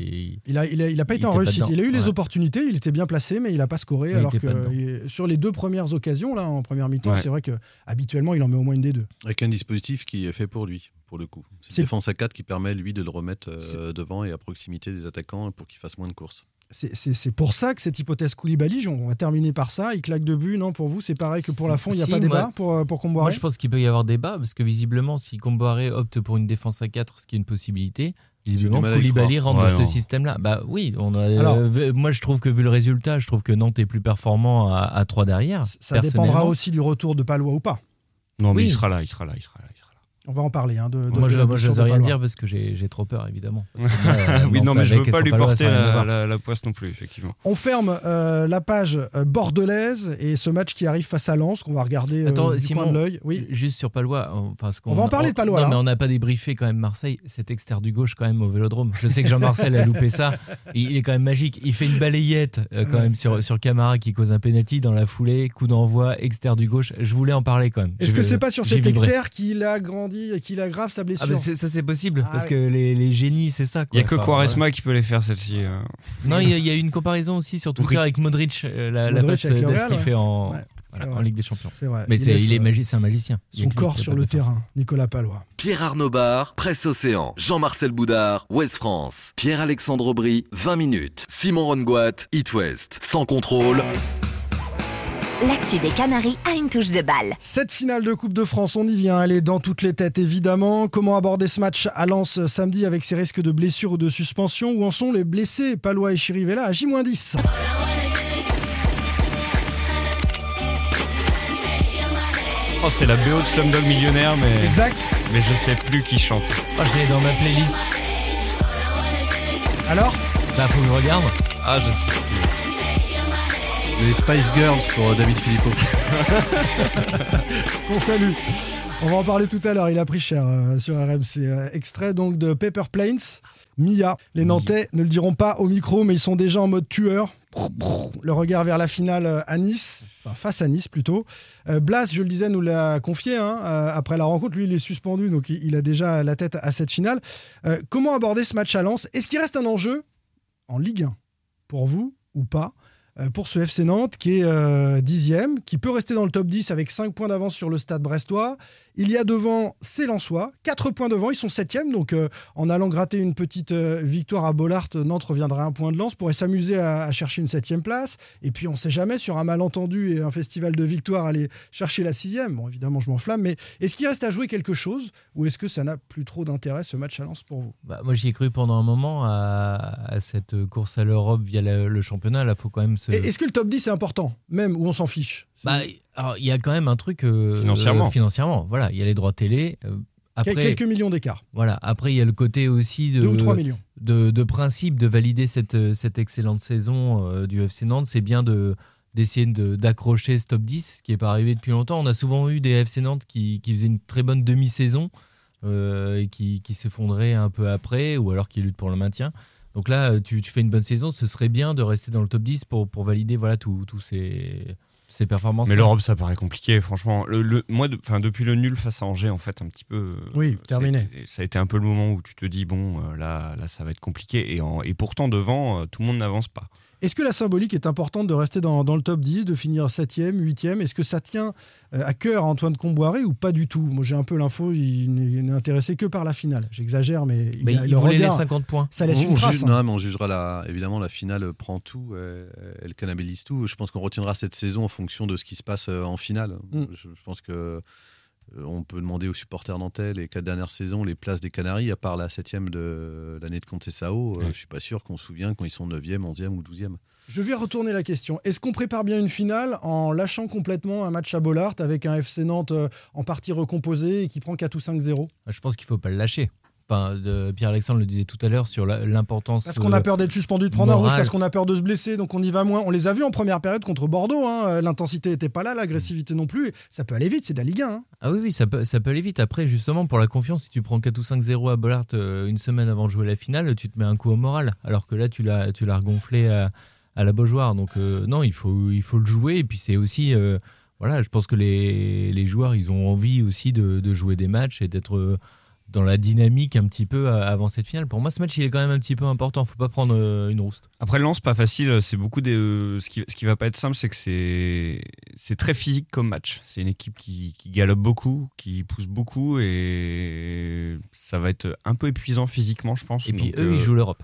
D: Il a, il, a, il a pas
F: Il
D: été en réussite. il a eu les opportunités, il était bien placé, mais il n'a pas scoré.
F: il
D: alors que sur les deux premières occasions, là, en première mi-temps,
E: Ouais.
D: c'est vrai que habituellement, il en met au moins une des deux.
G: Avec un dispositif qui est fait pour lui, pour le coup. C'est
D: C'est-
G: une défense à 4 qui permet, lui, de le remettre euh, devant et à proximité des attaquants pour qu'il fasse moins de courses.
D: C'est- pour ça que cette hypothèse Koulibaly, on va terminer par ça. Il claque deux buts, non Pour vous, c'est pareil que pour la fond, il n'y a
F: Si,
D: pas
F: moi-
D: débat pour, euh, pour Comboiré
F: Moi, je pense qu'il peut y avoir débat parce que visiblement, si Comboiré opte pour une défense à 4, ce qui est une possibilité, Visiblement, Koulibaly rentre
E: Ouais,
F: dans ce système-là. Bah oui, on a,
D: Alors-
F: euh, moi je trouve que vu le résultat, je trouve que Nantes est plus performant à, à 3 derrière.
D: Ça dépendra aussi du retour de Palois ou pas.
E: Non, mais
F: Oui.
E: il sera là, il sera là, il sera là. il sera là.
D: On va en parler. Hein, de, de-
F: Moi,
D: de
F: je n'ose
D: de
F: rien dire parce que j'ai trop peur, évidemment. [laughs] Parce que moi, euh,
E: oui, non, mais je
F: avec
E: veux pas lui porter la,
F: voir.
E: la- la poisse non plus, effectivement.
D: On ferme euh, la page euh, bordelaise et ce match qui arrive face à Lens qu'on va regarder euh,
F: Attends,
D: du
F: Simon,
D: coin de l'œil. Oui.
F: juste sur Palois. on- parce qu'on-
D: On va en parler de Palois,
F: Non, mais on n'a pas débriefé quand même Marseille. Cet extérieur du gauche, quand même, au vélodrome. Je sais que Jean-Marcel a loupé ça. Il est quand même magique. Il fait une balayette, euh, quand même, sur, sur Camara qui cause un penalty dans la foulée. Coup d'envoi, extérieur du gauche. Je voulais en parler quand même.
D: Est-ce que c'est pas sur cet externe qu'il a grandi et qu'il aggrave sa blessure
F: Ah, bah, c'est- ça, c'est possible.
D: Ah
F: parce
D: ouais.
F: que les, les génies, c'est ça.
E: Il n'y a que
F: Enfin,
E: Quaresma qui peut les faire, celle-ci. euh.
F: Non, il y, a- y une comparaison aussi sur Twitter
E: Oui.
F: avec Modric, euh, la, la
D: Modric
F: passe d'As
D: Real,
F: qu'il
D: ouais.
F: fait en,
D: Ouais,
F: voilà,
D: c'est
F: en
D: vrai.
F: Ligue des Champions.
D: C'est vrai.
F: Mais
D: Il
F: c'est,
D: laisse,
F: il est
D: euh,
F: magi- c'est un magicien.
D: Son corps sur le terrain, Nicolas Palois.
C: Pierre Arnaud Bar, Presse Océan, Jean-Marcel Boudard, Ouest France, Pierre-Alexandre Aubry, 20 minutes, Simon Rongoat, It West, sans contrôle.
I: L'actu des Canaries a une touche de balle.
D: Cette finale de Coupe de France, on y vient, elle est dans toutes les têtes évidemment. Comment aborder ce match à Lens samedi avec ses risques de blessures ou de suspension? Où en sont les blessés? Palois et Chirivella à J-10
E: Oh, c'est la BO de Slumdog Millionnaire, mais,
D: Exact.
E: mais je sais plus qui chante.
F: Oh, je l'ai dans ma playlist.
D: Alors?
F: Bah, faut que je regarde.
E: Ah, je sais plus.
G: Les Spice Girls pour euh, David Philippot. [laughs]
D: On salue. On va en parler tout à l'heure. Il a pris cher euh, sur RMC. Euh, extrait donc de Paper Planes, Mia. Les Nantais ne le diront pas au micro, mais ils sont déjà en mode tueur. Le regard vers la finale à Nice, enfin face à Nice plutôt. Euh, Blas, je le disais, nous l'a confié hein, après la rencontre. Lui, il est suspendu, donc il, il a déjà la tête à cette finale. Comment aborder ce match à Lens? Est-ce qu'il reste un enjeu en Ligue 1 pour vous ou pas? Pour ce FC Nantes qui est euh, dixième, qui peut rester dans le top 10 avec 5 points d'avance sur le stade brestois. Il y a devant ces Lensois, 4 points devant, ils sont septième, donc euh, en allant gratter une petite euh, victoire à Bollard, Nantes reviendra à un point de lance, pourrait s'amuser à, à chercher une septième place. Et puis on ne sait jamais, sur un malentendu et un festival de victoire, aller chercher la sixième. Bon, évidemment, je m'enflamme, mais est-ce qu'il reste à jouer quelque chose ou est-ce que ça n'a plus trop d'intérêt ce match à Lens pour vous?
F: Bah, moi, j'y ai cru pendant un moment à, à cette course à l'Europe via le, le championnat. Là, faut quand même se.
D: Est-ce que le top 10 est important, même où on s'en fiche?
F: Bah, alors, il y a quand même un truc euh,
E: Financièrement.
F: euh, financièrement, voilà, il y a les droits télé. euh, après,
D: Quel- Quelques millions d'écart,
F: voilà. Après, il y a le côté aussi de
D: 2 ou 3 millions.
F: de, de principe de valider cette, euh, cette excellente saison euh, du FC Nantes. C'est bien de d'essayer de- d'accrocher ce top 10, ce qui n'est pas arrivé depuis longtemps. On a souvent eu des FC Nantes qui, qui faisaient une très bonne demi-saison euh, et qui, qui s'effondraient un peu après, ou alors qui luttent pour le maintien. Donc là, tu, tu fais une bonne saison, ce serait bien de rester dans le top 10 pour, pour valider voilà, tous ces, ces performances.
E: Mais l'Europe, ça paraît compliqué, franchement. Le, le- moi, de- depuis le nul face à Angers, en fait, un petit peu. euh,
D: Oui, terminé.
E: été- Ça a été un peu le moment où tu te dis, bon, euh, là, là ça va être compliqué. Et, en- et pourtant, devant, euh, tout le monde n'avance pas.
D: Est-ce que la symbolique est importante de rester dans, dans le top 10, de finir 7e, 8e Est-ce que ça tient euh, à cœur à Antoine Comboiré ou pas du tout? Moi j'ai un peu l'info, il n'est intéressé que par la finale. J'exagère, mais il,
F: Mais
D: a
F: il
D: le
F: voulait les
D: regard,
F: 50 points.
D: Ça laisse
G: on,
D: une trace.
G: juge-
D: hein.
G: non, mais on jugera la, évidemment la finale prend tout, euh, elle cannibалise tout. Je pense qu'on retiendra cette saison en fonction de ce qui se passe euh, en finale.
D: Mm.
G: Je, je pense que euh, on peut demander aux supporters nantais les quatre dernières saisons les places des Canaries, à part la septième de l'année de Conceição. Euh,
E: Ouais.
G: Je suis pas sûr qu'on se souvient quand ils sont 9e, 11e ou 12e.
D: Je vais retourner la question. Est-ce qu'on prépare bien une finale en lâchant complètement un match à Bollard avec un FC Nantes euh, en partie recomposé et qui prend 4 ou 5-0
F: Je pense qu'il faut pas le lâcher. Enfin, Pierre-Alexandre le disait tout à l'heure sur l'importance.
D: Parce qu'on a
F: euh,
D: peur d'être suspendu, de prendre un rouge, parce qu'on a peur de se blesser, donc on y va moins. On les a vus en première période contre Bordeaux. hein. L'intensité n'était pas là, l'agressivité non plus. Ça peut aller vite, c'est de la Ligue 1. hein.
F: Ah oui, oui, ça peut, ça peut aller vite. Après, justement, pour la confiance, si tu prends 4 ou 5-0 à Bollard euh, une semaine avant de jouer la finale, tu te mets un coup au moral. Alors que là, tu l'as, tu l'as regonflé à, à la Beaujoire. Donc, euh, non, il faut, il faut le jouer. Et puis, c'est aussi. euh, voilà, je pense que les, les joueurs, ils ont envie aussi de, de jouer des matchs et d'être euh, dans la dynamique un petit peu euh, avant cette finale. Pour moi, ce match, il est quand même un petit peu important. faut pas prendre euh, une rouste.
E: Après, Lens, pas facile. C'est beaucoup des. euh, ce, qui, ce qui va pas être simple, c'est que c'est c'est très physique comme match. C'est une équipe qui, qui galope beaucoup, qui pousse beaucoup, et ça va être un peu épuisant physiquement, je pense.
F: Et puis,
E: Donc,
F: eux,
E: euh,
F: ils jouent l'Europe.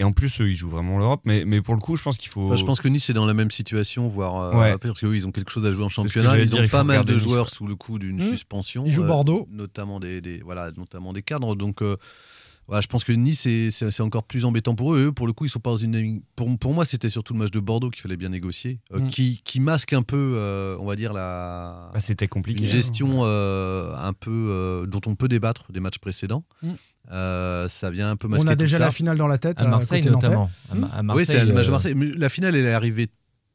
E: Et en plus, eux, ils jouent vraiment l'Europe. Mais, mais pour le coup, je pense qu'il faut.
G: Enfin, je pense que Nice est dans la même situation, voire euh,
E: Ouais.
G: parce que oui, ils ont quelque chose à jouer en championnat. Ils
E: dire,
G: ont
E: il
G: pas mal de
E: Nice,
G: joueurs sous le coup d'une
D: Mmh.
G: suspension.
D: Ils jouent
G: euh,
D: Bordeaux.
G: notamment des, des- voilà, notamment des cadres. Donc euh, Voilà, je pense que Nice, c'est- encore plus embêtant pour eux. Eux, pour le coup, ils sont pas dans une. Pour, pour moi, c'était surtout le match de Bordeaux qu'il fallait bien négocier, euh,
E: Mm.
G: qui, qui masque un peu, euh, on va dire, la.
E: Bah, c'était compliqué,
G: Une
E: hein.
G: gestion euh, un peu. euh, dont on peut débattre des matchs précédents.
D: Mm.
G: Euh, ça vient un peu
D: On
G: masquer
D: a
G: tout
D: déjà
G: ça.
D: la finale dans la tête.
F: À Marseille, notamment. À
G: oui, c'est le match de Marseille. Mais la finale, elle est arrivée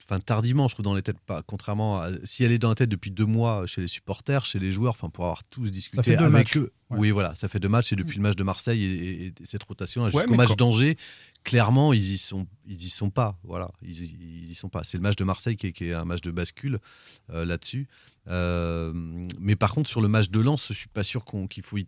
G: enfin, tardivement, je trouve, dans les têtes. Pas, contrairement à. Si elle est dans la tête depuis deux mois chez les supporters, chez les joueurs, enfin, pour avoir tous discuté
D: fait deux
G: avec
D: matchs.
G: eux.
D: Ouais.
G: Oui, voilà, ça fait deux matchs. Et depuis le match de Marseille et, et- et cette rotation jusqu'au match
E: quand-
G: d'Angers, clairement, ils y sont, ils y sont pas. Voilà, ils, y- ils y sont pas. C'est le match de Marseille qui est, qui est un match de bascule euh, là-dessus. Euh, mais par contre, sur le match de Lens, je suis pas sûr qu'on- qu'il faut y-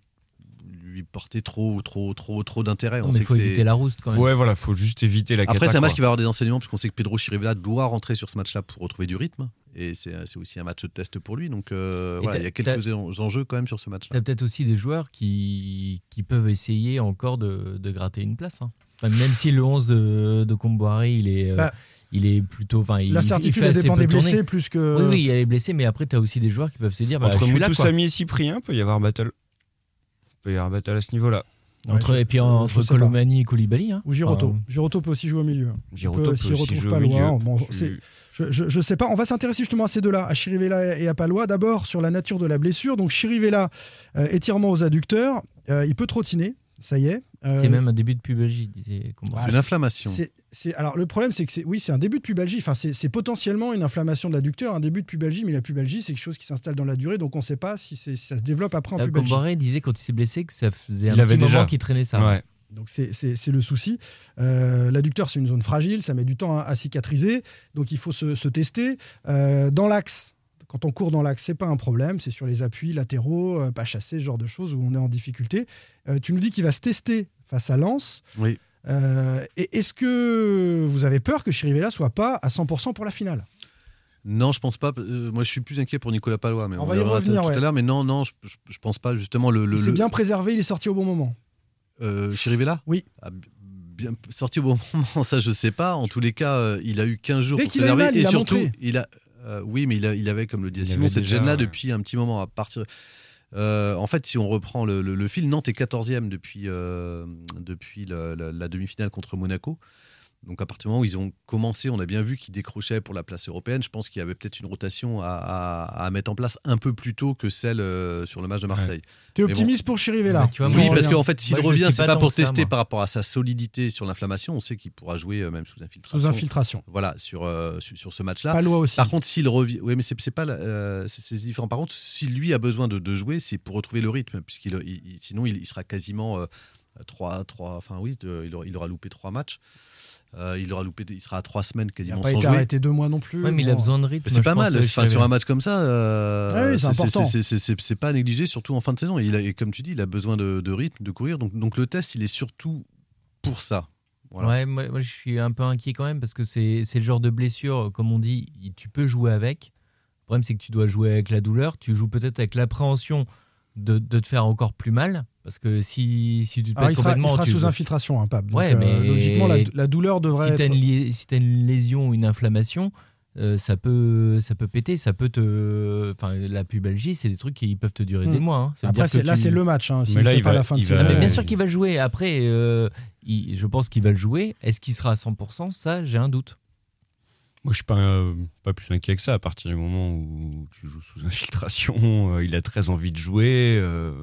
G: lui porter trop, trop, trop, trop d'intérêt. Sait
F: faut
G: que
F: éviter la rouste quand même.
E: Ouais, voilà, faut juste éviter la
G: après, c'est un match
E: quoi.
G: qui va avoir des enseignements, puisqu'on sait que Pedro Chirivella doit rentrer sur ce match-là pour retrouver du rythme. Et c'est c'est aussi un match de test pour lui. Donc euh, voilà, il y a quelques en- enjeux quand même sur ce match-là.
F: T'as peut-être aussi des joueurs qui, qui peuvent essayer encore de, de gratter une place. hein. Enfin, même si le 11 de, de Comboiré, il est, euh,
D: Bah,
F: il est plutôt. Enfin, il, il fait
D: elle
F: assez
D: dépend des
F: tourner.
D: blessés plus que-
F: Oui, oui, il y a les blessés, mais après, tu as aussi des joueurs qui peuvent se dire bah,
E: Entre Moutou. Samy et Cyprien, peut y avoir battle. Peut y avoir battle à ce niveau-là.
F: Entre,
D: Ouais,
F: et puis
D: je-
F: entre
D: je sais pas.
F: Colomani et Koulibaly. Hein.
D: Ou Giroto.
F: Enfin,
D: Giroto peut aussi jouer au milieu.
E: Giroto peut aussi
D: retrouve
E: jouer
D: pas
E: au milieu.
D: loin. Bon,
E: Je-
D: c'est- je, je, je sais pas. On va s'intéresser justement à ces deux-là, à Chirivella et à Palois. D'abord sur la nature de la blessure. Donc Chirivella, euh, étirement aux adducteurs. Euh, il peut trottiner. Ça y est. Euh,
F: C'est même un début de pubalgie, disait.
D: Ah,
G: inflammation.
D: c'est- c'est- alors le problème, c'est que c'est oui, c'est un début de pubalgie. Enfin, c'est potentiellement une inflammation de l'adducteur, un début de pubalgie, mais la pubalgie, c'est quelque chose qui s'installe dans la durée, donc on ne sait pas si, ça se développe après en pubalgie.
F: Comboiré disait quand il s'est blessé que ça faisait un
E: Il avait
F: petit
E: déjà.
F: moment qu'il traînait ça.
E: Ouais.
D: Donc c'est- le souci. Euh, L'adducteur, c'est une zone fragile, ça met du temps à, à cicatriser, donc il faut se, se tester. Euh, dans l'axe, quand on court dans l'axe, c'est pas un problème, c'est sur les appuis latéraux, euh, pas chassés, ce genre de choses où on est en difficulté. Euh, tu nous dis qu'il va se tester face à Lens.
G: Oui.
D: Euh, et Est-ce que vous avez peur que Chirivella soit pas à 100% pour la finale?
G: Non, je pense pas. Moi, je suis plus inquiet pour Nicolas Palois. Mais
D: On
G: on,
D: va y revenir,
G: tout
D: ouais.
G: à l'heure. Mais non, non, je, je, je pense pas. Justement, le. le
D: Il s'est
G: le-
D: bien préservé, il est sorti au bon moment.
G: Chirivella?
D: Oui.
G: Ah, bien sorti au bon [laughs] moment, ça je sais pas. En tous les cas, euh, il a eu 15 jours
D: Dès
G: pour
D: qu'il a eu mal,
G: et
D: il a
G: surtout,
D: montré.
G: il a. euh, oui, mais il, a- il avait, comme le dit
E: Il
G: Simon, cette
E: déjà,
G: gêne-là depuis un petit moment. À partir. Euh, en fait, si on reprend le, le- le fil, Nantes est 14e depuis, euh, depuis la, la- la demi-finale contre Monaco. Donc à partir du moment où ils ont commencé, on a bien vu qu'ils décrochaient pour la place européenne. Je pense qu'il y avait peut-être une rotation à, à- à mettre en place un peu plus tôt que celle euh, sur le match de Marseille.
D: T'es
G: Mais bon.
D: optimiste pour Chirivella
F: Bah, tu vois,
G: Oui,
F: moi,
G: parce qu'en fait, s'il revient, c'est
F: pas
G: pas pour
F: ça,
G: tester par rapport à sa solidité sur l'inflammation. On sait qu'il pourra jouer euh, même sous infiltration.
D: Sous infiltration.
G: Voilà, sur, euh, sur, sur ce match-là.
D: Palois aussi.
G: Par contre, s'il revient, oui, mais c'est pas, euh, c'est différent. Par contre, si lui a besoin de, de jouer, c'est pour retrouver le rythme, puisqu'il, il- il- sinon il, il sera quasiment euh, trois, trois, enfin oui, de- il, aura, il aura loupé trois matchs. Euh, il aura loupé, il sera à trois semaines
D: Il
G: quasiment
D: n'a pas
G: sans
D: été
G: jouer.
D: arrêté deux mois non plus.
F: Ouais, mais il a besoin de rythme.
G: C'est pas mal, enfin, sur un match comme ça, euh,
D: Ah oui, c'est
G: pas négligé, surtout en fin de saison. Et, il a- et comme tu dis, il a besoin de, de rythme, de courir. Donc, donc le test, il est surtout pour ça. Voilà.
F: Ouais, moi, moi, je suis un peu inquiet quand même parce que c'est le genre de blessure, comme on dit, il- tu peux jouer avec. Le problème, c'est que tu dois jouer avec la douleur. Tu joues peut-être avec l'appréhension de, de te faire encore plus mal. Parce que si, si tu te
D: Alors,
F: pètes
D: il sera, il
F: complètement.
D: sera
F: tu
D: sous infiltration, hein, Pab. Donc,
F: Ouais,
D: euh,
F: mais
D: logiquement, la, la douleur devrait
F: si t'as
D: être.
F: une, li- si t'as une lésion ou une inflammation, euh, ça, peut, ça peut péter, ça peut te. Enfin, la pubalgie, c'est des trucs qui peuvent te durer
D: Hmm.
F: des mois. hein. Ça
D: Après,
F: dire
D: c'est-
F: que
D: là,
F: tu-
D: c'est le match. Hein,
E: Mais là, il
D: pas
E: va-
D: la fin de
E: il va-.
F: Ah, mais bien sûr qu'il va jouer. Après, euh, il- je pense qu'il va le jouer. Est-ce qu'il sera à 100% Ça, j'ai un doute.
E: Moi, je suis pas, euh, pas plus inquiet que ça. À partir du moment où tu joues sous [laughs] infiltration, euh, il a très envie de jouer. euh,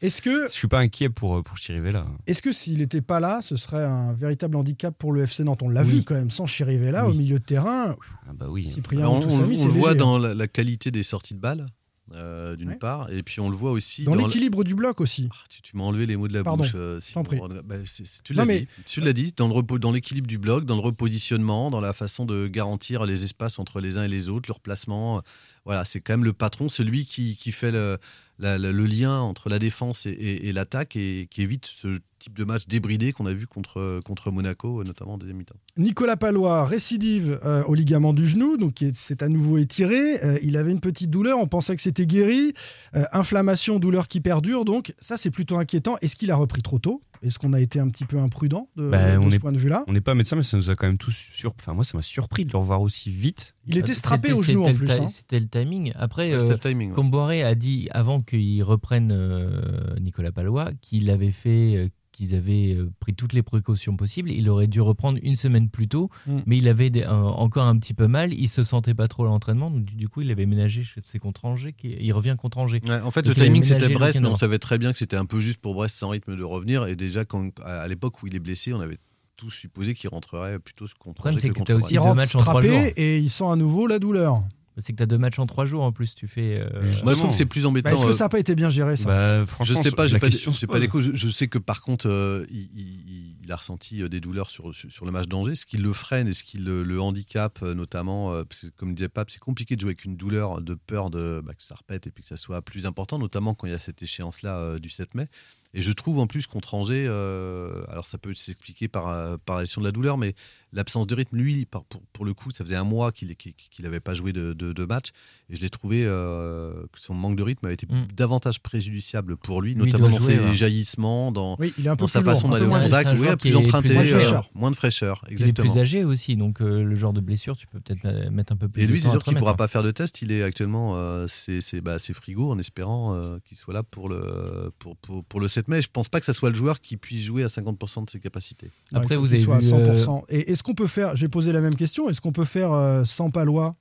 D: Est-ce que,
E: je suis pas inquiet pour, pour Chirivella.
D: est-ce que s'il n'était pas là, ce serait un véritable handicap pour le FC Nantes? On l'a
F: Oui.
D: vu quand même, sans Chirivella
F: Oui.
D: au milieu de terrain.
E: Ah bah oui.
D: Cyprien
G: Alors, on, le voit
D: léger.
G: dans la, la qualité des sorties de balles, euh, d'une
D: Ouais.
G: part, et puis on le voit aussi
D: Dans l'équilibre du bloc aussi.
G: Ah, tu, tu m'as enlevé les mots de la
D: Pardon,
G: bouche. euh,
D: t'en prie.
G: Bah, tu l'as
D: mais-
G: dit. Dans le repos- dans l'équilibre du bloc, dans le repositionnement, dans la façon de garantir les espaces entre les uns et les autres, leur placement. euh, Voilà, c'est quand même le patron, celui qui, qui fait le, la- la- le lien entre la défense et, et- et l'attaque et qui évite ce type de match débridé qu'on a vu contre, contre Monaco, notamment en deuxième mi-temps.
D: Nicolas Palois, récidive euh, au ligament du genou, donc c'est à nouveau étiré. Euh, il avait une petite douleur, on pensait que c'était guéri. Euh, inflammation, douleur qui perdure, donc ça c'est plutôt inquiétant. Est-ce qu'il a repris trop tôt? Est-ce qu'on a été un petit peu imprudent de,
E: Bah,
D: de
E: on
D: ce
E: est-
D: point de vue-là?
E: On n'est pas médecin, mais ça nous a quand même tous sur. Enfin, moi, ça m'a surpris de le revoir aussi vite.
D: Il était
F: C'était-
D: strappé au genou en
F: c'était le
D: plus. hein.
F: C'était le timing. Après,
G: Ouais,
F: euh,
G: c'était le timing, ouais.
F: Comboiré a dit avant qu'il reprenne euh, Nicolas Palois qu'il avait fait, euh, qu'ils avaient euh, pris toutes les précautions possibles. Il aurait dû reprendre une semaine plus tôt,
D: Mm.
F: mais il avait des- encore un petit peu mal. Il se sentait pas trop à l'entraînement, donc du, du coup, il avait ménagé chez ses contre Angers. qui- Il revient contre Angers.
G: Ouais, en fait,
F: Donc,
G: le timing c'était
F: le
G: Brest, mais on savait très bien que c'était un peu juste pour Brest sans rythme de revenir. Et déjà, quand, à l'époque où il est blessé, on avait tous supposé qu'il rentrerait plutôt contre
F: problème,
G: Angers
F: c'est
G: que
F: que
G: contre
F: t'as
G: Brest.
F: aussi
D: Il
F: deux
D: rentre
F: matchs en trois jours.
D: strappé et il sent à nouveau la douleur.
F: C'est que tu as deux matchs en trois jours en plus. Tu fais. euh,
G: Moi, je trouve que c'est plus
D: Bah,
G: embêtant.
D: Est-ce que
G: euh,
D: ça n'a pas été bien géré ça
E: Bah,
G: Je sais pas, j'ai pas, pas d'écho. Je, je sais que par contre, euh, il, il- il a ressenti des douleurs sur, sur, sur le match d'Angers. Ce qui le freine et ce qui le, le handicape, notamment, euh, parce que, comme disait Pape, c'est compliqué de jouer avec une douleur de peur de, bah, que ça repète et puis que ça soit plus important, notamment quand il y a cette échéance-là euh, du 7 mai. Et je trouve en plus contre Angers, euh, alors ça peut s'expliquer par, par la de la douleur, mais l'absence de rythme, lui, pour, pour le coup, ça faisait un mois qu'il n'avait pas joué de, de- de match. Et je l'ai trouvé euh, que son manque de rythme avait été
F: Mm.
G: davantage préjudiciable pour lui, notamment dans
F: jouer,
G: ses
F: ouais.
G: jaillissements, dans,
D: Oui, il est un peu
G: dans sa
D: lourd,
G: façon d'aller au contact, oui, plus emprunté,
F: plus
G: euh, moins de fraîcheur.
F: Il est plus âgé aussi, donc euh, le genre de blessure, tu peux peut-être euh, mettre un peu plus
G: Et
F: de
G: lui, c'est sûr qu'il ne pourra pas faire de test. Il est actuellement, c'est c'est- bah, frigo en espérant qu'il soit là pour le, pour, pour, pour le 7 mai. Je pense pas que ça soit le joueur qui puisse jouer à 50% de ses capacités.
F: Après, vous avez vu,
D: 100%. Et est-ce qu'on peut faire, j'ai posé la même question, est-ce qu'on peut faire euh, sans Palois?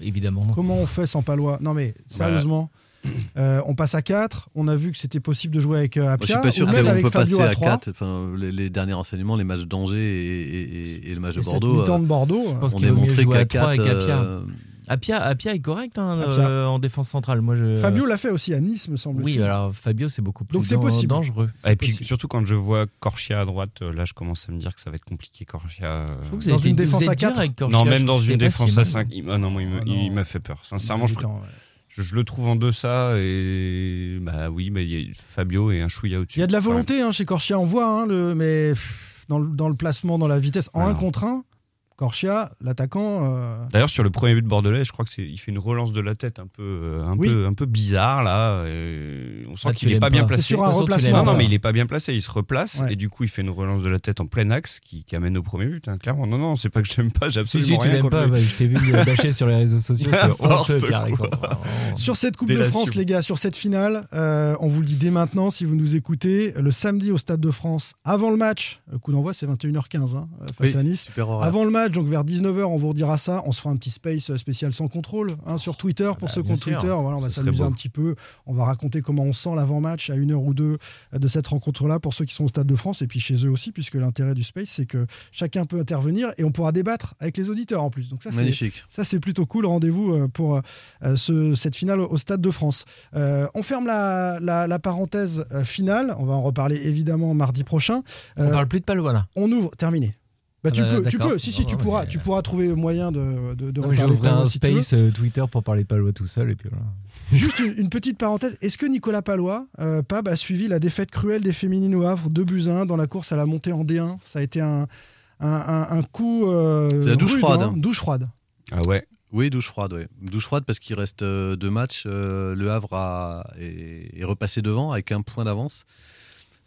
F: Évidemment, non.
D: Comment on fait sans Palois? Non mais sérieusement, euh, on passe à 4, on a vu que c'était possible de jouer avec euh,
G: Moi, je
D: Apia,
G: suis pas sûr qu'on peut
D: Fabio
G: passer
D: à
G: à
D: 3.
G: 4. Enfin, les, les derniers renseignements, les matchs d'Angers et, et- et- et le match de
D: Et cette
G: Bordeaux.
D: mi-temps
G: euh,
D: de Bordeaux,
F: Je pense
G: on
F: qu'il
G: est montré
F: jouer
G: qu'à
F: à 3 avec
G: 4,
F: Apia. Apia, Apia est correct hein,
D: Apia.
F: euh, en défense centrale. Moi, je...
D: Fabio l'a fait aussi à Nice, me semble-t-il.
F: Oui, alors Fabio, c'est beaucoup plus
D: Donc c'est possible.
F: dangereux.
E: Et puis
D: possible.
E: surtout quand je vois Corchia à droite, euh, là je commence à me dire que ça va être compliqué Corchia. euh,
F: Je que
D: Dans une défense à
F: êtes dur
D: quatre
F: avec Corchia,
E: Non, même dans une défense
F: si
E: à
F: mal.
E: 5. Il, ah non, moi, il, me,
D: Ah non.
E: il m'a fait peur. Sincèrement, je,
D: Putain, ouais.
E: je, je le trouve en deçà et bah oui, mais il y a Fabio et un chouïa au-dessus.
D: Il y a de la
E: Enfin,
D: volonté hein, chez Corchia, on voit, hein, le, mais dans, le, dans le placement, dans la vitesse, en
E: Ah
D: 1
E: non.
D: contre 1, Corchia, l'attaquant. euh,
E: D'ailleurs, sur le premier but de Bordelais, je crois que c'est, il fait une relance de la tête un peu, euh, un
D: Oui.
E: peu, un peu bizarre là. et on sent
F: Ah,
E: qu'il est
F: l'aimes
E: pas bien placé.
D: C'est sur un replacement.
E: Non, non, mais il est pas bien placé. Il se replace
D: Ouais.
E: et du coup, il fait une relance de la tête en plein axe qui, qui amène au premier but. hein, clairement, non, non, c'est pas que je l'aime pas. J'ai absolument
F: si, tu
E: rien contre
F: pas,
E: lui.
F: bah, je t'ai vu le [laughs] bâcher sur les réseaux sociaux, c'est honteux.
D: Sur cette Coupe de. France, les gars, sur cette finale, euh, on vous le dit dès maintenant, si vous nous écoutez, le samedi au Stade de France, avant le match, le coup d'envoi c'est 21h15 hein, face
G: Oui,
D: à Nice. Avant le match, donc vers 19h, on vous redira ça. On se fera un petit space spécial sans contrôle hein, sur Twitter pour
F: bah,
D: ceux qui ont. Twitter. Voilà, on va s'amuser un petit peu. On va raconter comment on sent l'avant-match à une heure ou deux de cette rencontre-là pour ceux qui sont au Stade de France et puis chez eux aussi, puisque l'intérêt du space, c'est que chacun peut intervenir et on pourra débattre avec les auditeurs en plus. Donc ça, c'est
G: Magnifique.
D: ça, c'est plutôt cool. Rendez-vous euh, pour euh, ce- cette finale au Stade de France. Euh, on ferme la, la- la parenthèse euh, finale. On va en reparler évidemment mardi prochain.
F: On
D: Euh,
F: parle plus de Palois là.
D: on ouvre. Terminé. Bah,
F: Ah
D: tu,
F: bah,
D: peux, tu peux, si, si, tu
F: Non,
D: pourras,
F: mais-
D: tu pourras trouver moyen de, de, de
F: Non, je vais un
D: si
F: space euh, Twitter pour parler Palois tout seul et puis voilà. [laughs]
D: Juste une, une petite parenthèse. Est-ce que Nicolas Palois, euh, Pab, a suivi la défaite cruelle des féminines au Havre, 2 buts à 1 dans la course à la montée en D1 Ça a été un, un, un- un coup. euh,
G: C'est la douche
D: rude,
G: froide,
D: hein,
G: hein.
D: douche froide.
E: Ah ouais.
G: Oui, douche froide, ouais. Douche froide parce qu'il reste euh, deux matchs. euh, le Havre a- est, est repassé devant avec un point d'avance.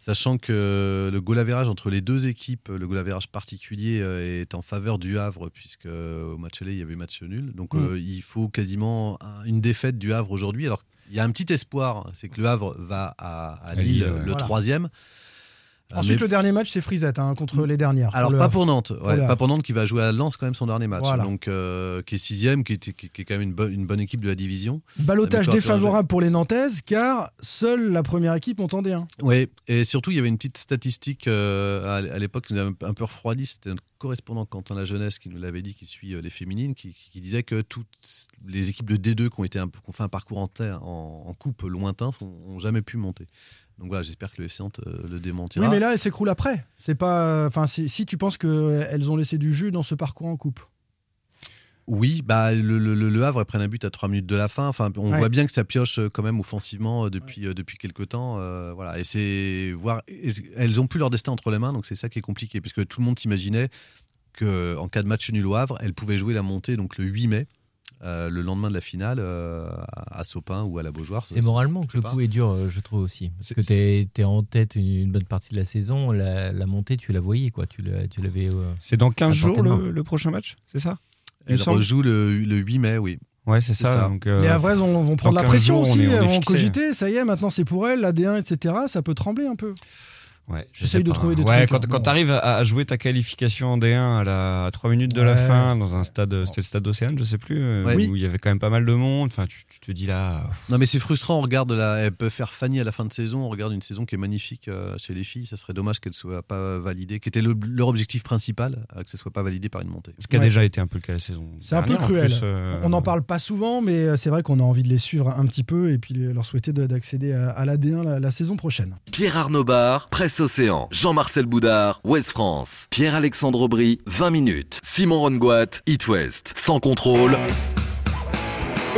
G: Sachant que le goal average entre les deux équipes, le goal average particulier euh, est en faveur du Havre, puisque euh, au match aller, il y avait match nul. Donc
D: Mm.
G: euh, il faut quasiment un- une défaite du Havre aujourd'hui. Alors il y a un petit espoir, c'est que le Havre va à, Lille,
E: Lille, ouais.
G: le
D: Voilà.
G: troisième. Euh,
D: Ensuite,
G: mais-
D: le dernier match, c'est Frisette hein, contre les dernières.
G: alors pas pour Nantes, ouais, pas pour Nantes qui va jouer à Lens quand même son dernier match,
D: Voilà.
G: donc euh, qui est sixième, qui, était- qui- est quand même une, bonne- une bonne équipe de la division.
D: Balotage défavorable pour les Nantaises, car seule la première équipe monte en D1.
G: Oui, et surtout il y avait une petite statistique euh, à, l'époque qui nous avait un peu refroidi, c'était notre correspondant Quentin La Jeunesse qui nous l'avait dit, qui suit les féminines, qui, qui disait que toutes les équipes de D2 qui ont, été un peu, qui ont fait un parcours en, terre- en, en coupe lointain n'ont jamais pu monter. Donc voilà, j'espère que le FC Nantes euh, le démentira.
D: Oui, mais là, elle s'écroule après. C'est pas. Enfin, si, si tu penses qu'elles ont laissé du jus dans ce parcours en coupe.
G: Oui, bah, le, le- Havre prennent un but à 3 minutes de la fin. Enfin, on
D: Ouais.
G: voit bien que ça pioche euh, quand même offensivement euh, depuis, euh, depuis quelques temps. euh, voilà. Et c'est voir. Elles ont plus leur destin entre les mains, donc c'est ça qui est compliqué. Puisque tout le monde s'imaginait qu'en cas de match nul au Havre, elles pouvaient jouer la montée donc le 8 mai. Euh, le lendemain de la finale euh, à Sopin ou à la Beaujoire.
F: C'est moralement que le coup est dur, euh, je trouve aussi. Parce que tu es, en tête une, bonne partie de la saison. La, montée, tu la voyais, quoi. Tu l'avais.
E: c'est dans 15 jours le, prochain match, c'est ça?
G: Elle rejoue le, le 8 mai, oui.
E: Ouais, c'est ça.
D: Donc, Les Havrais vont, vont prendre la pression aussi, on vont cogiter. Ça y est, maintenant c'est pour elle, la D1, etc. Ça peut trembler un peu.
E: Ouais,
D: J'essaye de trouver des
E: ouais,
D: trucs.
E: Quand, quand tu arrives à, jouer ta qualification en D1 à la 3 minutes de la fin dans un stade, c'était le stade d'Océane, je sais plus, euh, où il y avait quand même pas mal de monde. Enfin, tu, te dis là.
G: Non, mais c'est frustrant. On regarde la, elle peut faire Fanny à la fin de saison. On regarde une saison qui est magnifique euh, chez les filles. Ça serait dommage qu'elle soit pas validée, qui était leur objectif principal, euh, que ce soit pas validé par une montée.
E: Ce qui a déjà été un peu le cas la saison.
D: C'est un peu cruel. On n'en parle pas souvent, mais c'est vrai qu'on a envie de les suivre un petit peu et puis leur souhaiter d'accéder à, la D1 la, la saison prochaine.
C: Pierre Arnaud Bar, Presse Océan. Jean marcel Boudard, West France. Pierre-Alexandre Aubry, 20 minutes. Simon Rongoat, It West. Sans contrôle.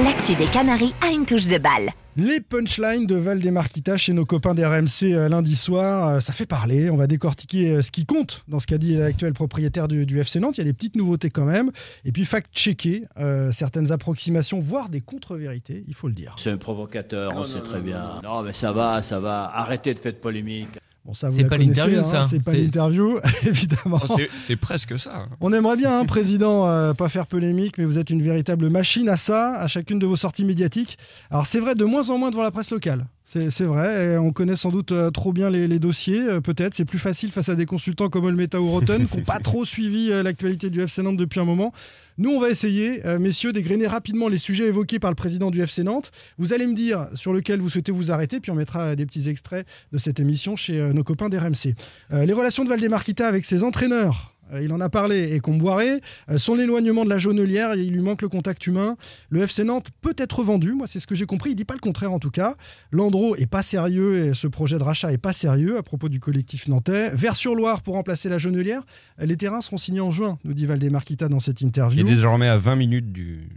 I: L'actu des Canaries a une touche de balle.
D: Les punchlines de Valdemarquita chez nos copains d'RMC euh, lundi soir, euh, ça fait parler. On va décortiquer euh, ce qui compte dans ce qu'a dit l'actuel propriétaire du, FC Nantes. Il y a des petites nouveautés quand même. Et puis fact-checker certaines approximations, voire des contre-vérités, il faut le dire.
K: C'est un provocateur, on sait très bien. Non, mais ça va, ça va. Arrêtez de faire de polémique
F: c'est pas l'interview, hein, ça.
D: C'est pas l'interview, [laughs] évidemment.
E: Oh, c'est presque ça. Hein.
D: On aimerait bien, hein, président, euh, pas faire polémique, mais vous êtes une véritable machine à ça, à chacune de vos sorties médiatiques. Alors c'est vrai, de moins en moins devant la presse locale. C'est vrai, et on connaît sans doute euh, trop bien les, dossiers, euh, peut-être. C'est plus facile face à des consultants comme Olmeta ou Rotten qui n'ont pas [laughs] trop suivi euh, l'actualité du FC Nantes depuis un moment. Nous, on va essayer, messieurs, d'égrener rapidement les sujets évoqués par le président du FC Nantes. Vous allez me dire sur lequel vous souhaitez vous arrêter, puis on mettra des petits extraits de cette émission chez nos copains d'RMC. les relations de Valdemarquita avec ses entraîneurs, il en a parlé et Comboiré. Euh, son éloignement de la jaunelière, il lui manque le contact humain. Le FC Nantes peut être vendu, moi c'est ce que j'ai compris, il dit pas le contraire en tout cas. Landreau est pas sérieux et ce projet de rachat est pas sérieux à propos du collectif nantais. Vers-sur-Loire pour remplacer la jaunelière, les terrains seront signés en juin, nous dit Valdemarquita dans cette interview.
E: Il est désormais à 20 minutes du,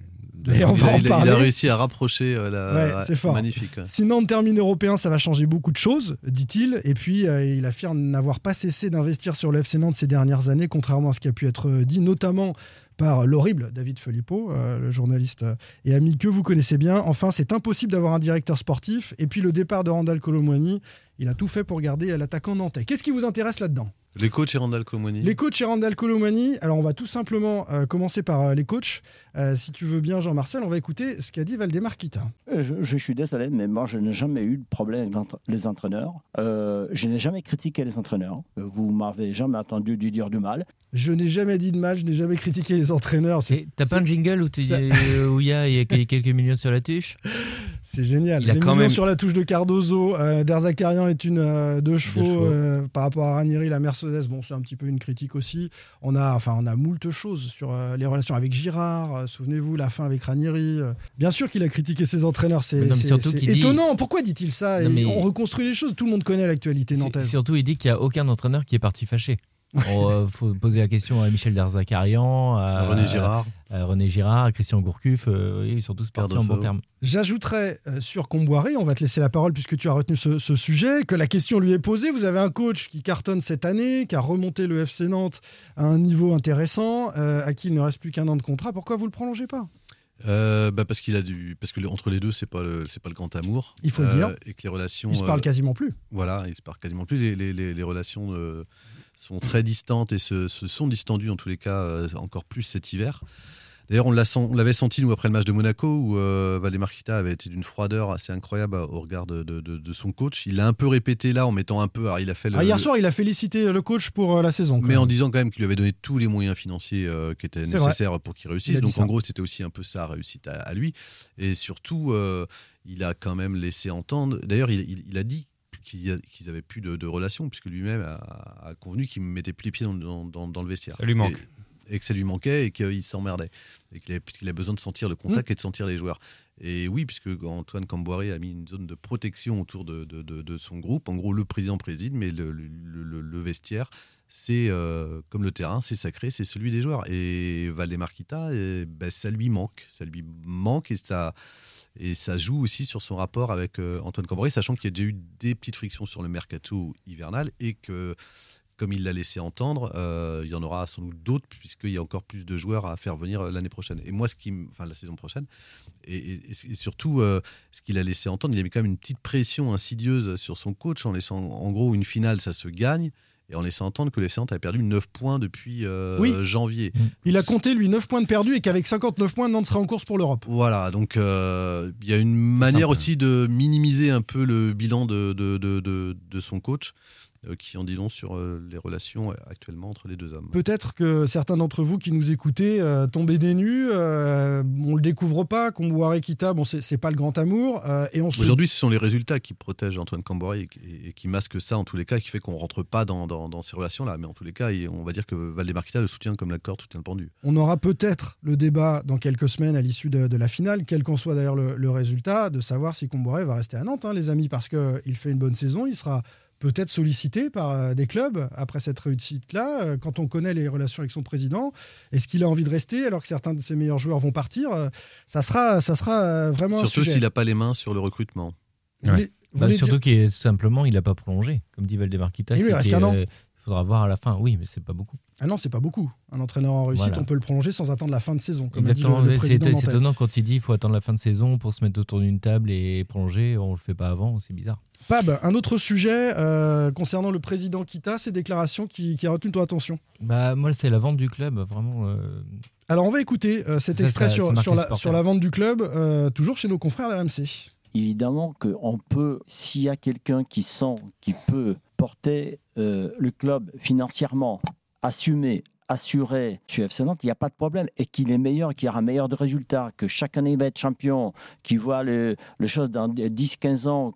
D: il,
G: a, réussi à rapprocher euh, la.
D: c'est fort.
G: Magnifique.
D: Si Nantes termine européen, ça va changer beaucoup de choses, dit-il. Et puis, euh, il affirme n'avoir pas cessé d'investir sur le FC Nantes ces dernières années, contrairement à ce qui a pu être dit, notamment par l'horrible David Filippo, euh, le journaliste et ami que vous connaissez bien. Enfin, c'est impossible d'avoir un directeur sportif. Et puis le départ de Randall Colomwani, il a tout fait pour garder l'attaquant nantais. Qu'est-ce qui vous intéresse là-dedans?
G: Les coachs et Randall Colomani.
D: Les coachs et Randall Colomani. Alors, on va tout simplement euh, commencer par euh, les coachs. Euh, si tu veux bien, Jean-Marcel, on va écouter ce qu'a dit Valdemar Kita.
L: Je, suis désolé, mais moi, je n'ai jamais eu de problème avec les entraîneurs. je n'ai jamais critiqué les entraîneurs. Vous m'avez jamais entendu dire du mal.
D: Je n'ai jamais dit de mal, je n'ai jamais critiqué les entraîneurs.
F: T'as pas un jingle où il y, a, quelques millions sur la touche
D: C'est génial. Il a quand même... sur la touche de Cardozo. Derzakarian est une deux chevaux, par rapport à Ranieri, la Mercedes bon, c'est un petit peu une critique aussi. On a, enfin, on a moult choses sur euh, les relations avec Girard. Euh, souvenez-vous, la fin avec Ranieri. Euh. bien sûr qu'il a critiqué ses entraîneurs. C'est étonnant. Pourquoi dit-il ça? On reconstruit les choses. Tout le monde connaît l'actualité nantaise.
F: Surtout, il dit qu'il n'y a aucun entraîneur qui est parti fâché. Il euh, faut poser la question à Michel Derzakarian, à
G: René Girard,
F: à René Girard, à Christian Gourcuff. Euh, ils sont tous partis en bon terme.
D: J'ajouterais euh, sur Comboiré, on va te laisser la parole puisque tu as retenu ce, sujet, que la question lui est posée. Vous avez un coach qui cartonne cette année, qui a remonté le FC Nantes à un niveau intéressant, à qui il ne reste plus qu'un an de contrat. Pourquoi vous le prolongez pas?
G: Bah parce qu'il a du parce que entre les deux c'est pas le c'est pas le grand amour
D: il faut le dire
G: et que les relations
D: ils se parlent quasiment plus
G: voilà ils se parlent quasiment plus les, les, les, les relations sont très distantes et se, sont distendues en tous les cas euh, encore plus cet hiver. D'ailleurs, on l'avait senti, nous, après le match de Monaco, où euh, Valdemar avait été d'une froideur assez incroyable au regard de, son coach. Il l'a un peu répété là, en mettant un peu. Alors, il a fait
D: ah, hier soir, il a félicité le coach pour euh, la saison.
G: Mais en disant quand même qu'il lui avait donné tous les moyens financiers euh, qui étaient nécessaires pour qu'il réussisse. Donc, en gros, c'était aussi un peu sa réussite à, lui. Et surtout, il a quand même laissé entendre. D'ailleurs, il, a dit qu'ils n'avaient plus de, relation, puisque lui-même a, convenu qu'il mettait plus les pieds dans, le vestiaire.
E: Ça lui manque.
G: Et, que ça lui manquait et qu'il s'emmerdait. Et qu'il a, besoin de sentir le contact mmh. et de sentir les joueurs. Et oui, puisque Antoine Camboiré a mis une zone de protection autour de, son groupe. En gros, le président préside, mais le, vestiaire, c'est euh, comme le terrain, c'est sacré, c'est celui des joueurs. Et Valdemar Kita, eh ben, ça lui manque. Ça lui manque et ça et ça joue aussi sur son rapport avec euh, Antoine Camboré, sachant qu'il y a déjà eu des petites frictions sur le mercato hivernal et que comme il l'a laissé entendre, euh, il y en aura sans doute d'autres, puisqu'il y a encore plus de joueurs à faire venir l'année prochaine. Et moi, ce qui, enfin la saison prochaine, et, surtout, ce qu'il a laissé entendre, il y avait quand même une petite pression insidieuse sur son coach, en laissant, en gros, une finale, ça se gagne, et en laissant entendre que le FC Nantes avait perdu 9 points depuis euh,
D: Oui.
G: janvier.
D: Il a compté, lui, 9 points de perdus et qu'avec 59 points, Nantes sera en course pour l'Europe.
G: Voilà, donc euh, il y a une manière aussi de minimiser un peu le bilan de, de, de, de- de son coach, euh, qui en dit long sur euh, les relations euh, actuellement entre les deux hommes.
D: Peut-être que certains d'entre vous qui nous écoutez euh, tombaient des nues, euh, on le découvre pas, Comboiré Kita, bon, c'est pas le grand amour. euh, et on se-
G: Aujourd'hui, ce sont les résultats qui protègent Antoine Camboré et, qui- et qui masquent ça en tous les cas, qui fait qu'on rentre pas dans, dans, dans ces relations-là. Mais en tous les cas, on va dire que Valdemar Kita le soutient comme la corde soutient le pendu.
D: On aura peut-être le débat dans quelques semaines à l'issue de, de la finale, quel qu'en soit d'ailleurs le, le résultat, de savoir si Comboiré va rester à Nantes, hein, les amis, parce qu'il fait une bonne saison, il sera peut-être sollicité par euh, des clubs après cette réussite-là. Euh, Quand on connaît les relations avec son président, est-ce qu'il a envie de rester alors que certains de ses meilleurs joueurs vont partir Euh, Ça sera, ça sera vraiment
G: Surtout s'il n'a pas les mains sur le recrutement.
D: Voulez-
F: Bah, surtout
D: dire-
F: qu'il est- simplement, il n'a pas prolongé, comme dit Valdemar Kita.
D: Et oui, il
F: c'est
D: reste un an.
F: Il faudra voir à la fin. Oui, mais c'est pas beaucoup.
D: Ah non, c'est pas beaucoup. Un entraîneur en réussite,
F: Voilà.
D: on peut le prolonger sans attendre la fin de saison. Comme
F: Exactement.
D: le- le
F: c'est étonnant quand il dit qu'il faut attendre la fin de saison pour se mettre autour d'une table et prolonger. On le fait pas avant. C'est bizarre.
D: Pab, un autre sujet euh, concernant le président Kita, ses déclarations qui, qui a retenu ton attention.
F: Bah, moi, c'est la vente du club, vraiment. euh,
D: Alors on va écouter euh, cet
F: Ça,
D: extrait
F: ça-
D: sur, sur, la, sur la vente du club, euh, toujours chez nos confrères d'RMC.
L: Évidemment qu'on peut, s'il y a quelqu'un qui sent, qui peut porter euh, le club financièrement, assumer, assurer sur FC Nantes, il n'y a pas de problème. Et qu'il est meilleur, qu'il y aura meilleur de résultats, que chaque année il va être champion, qu'il voit le, le chose dans 10-15 ans.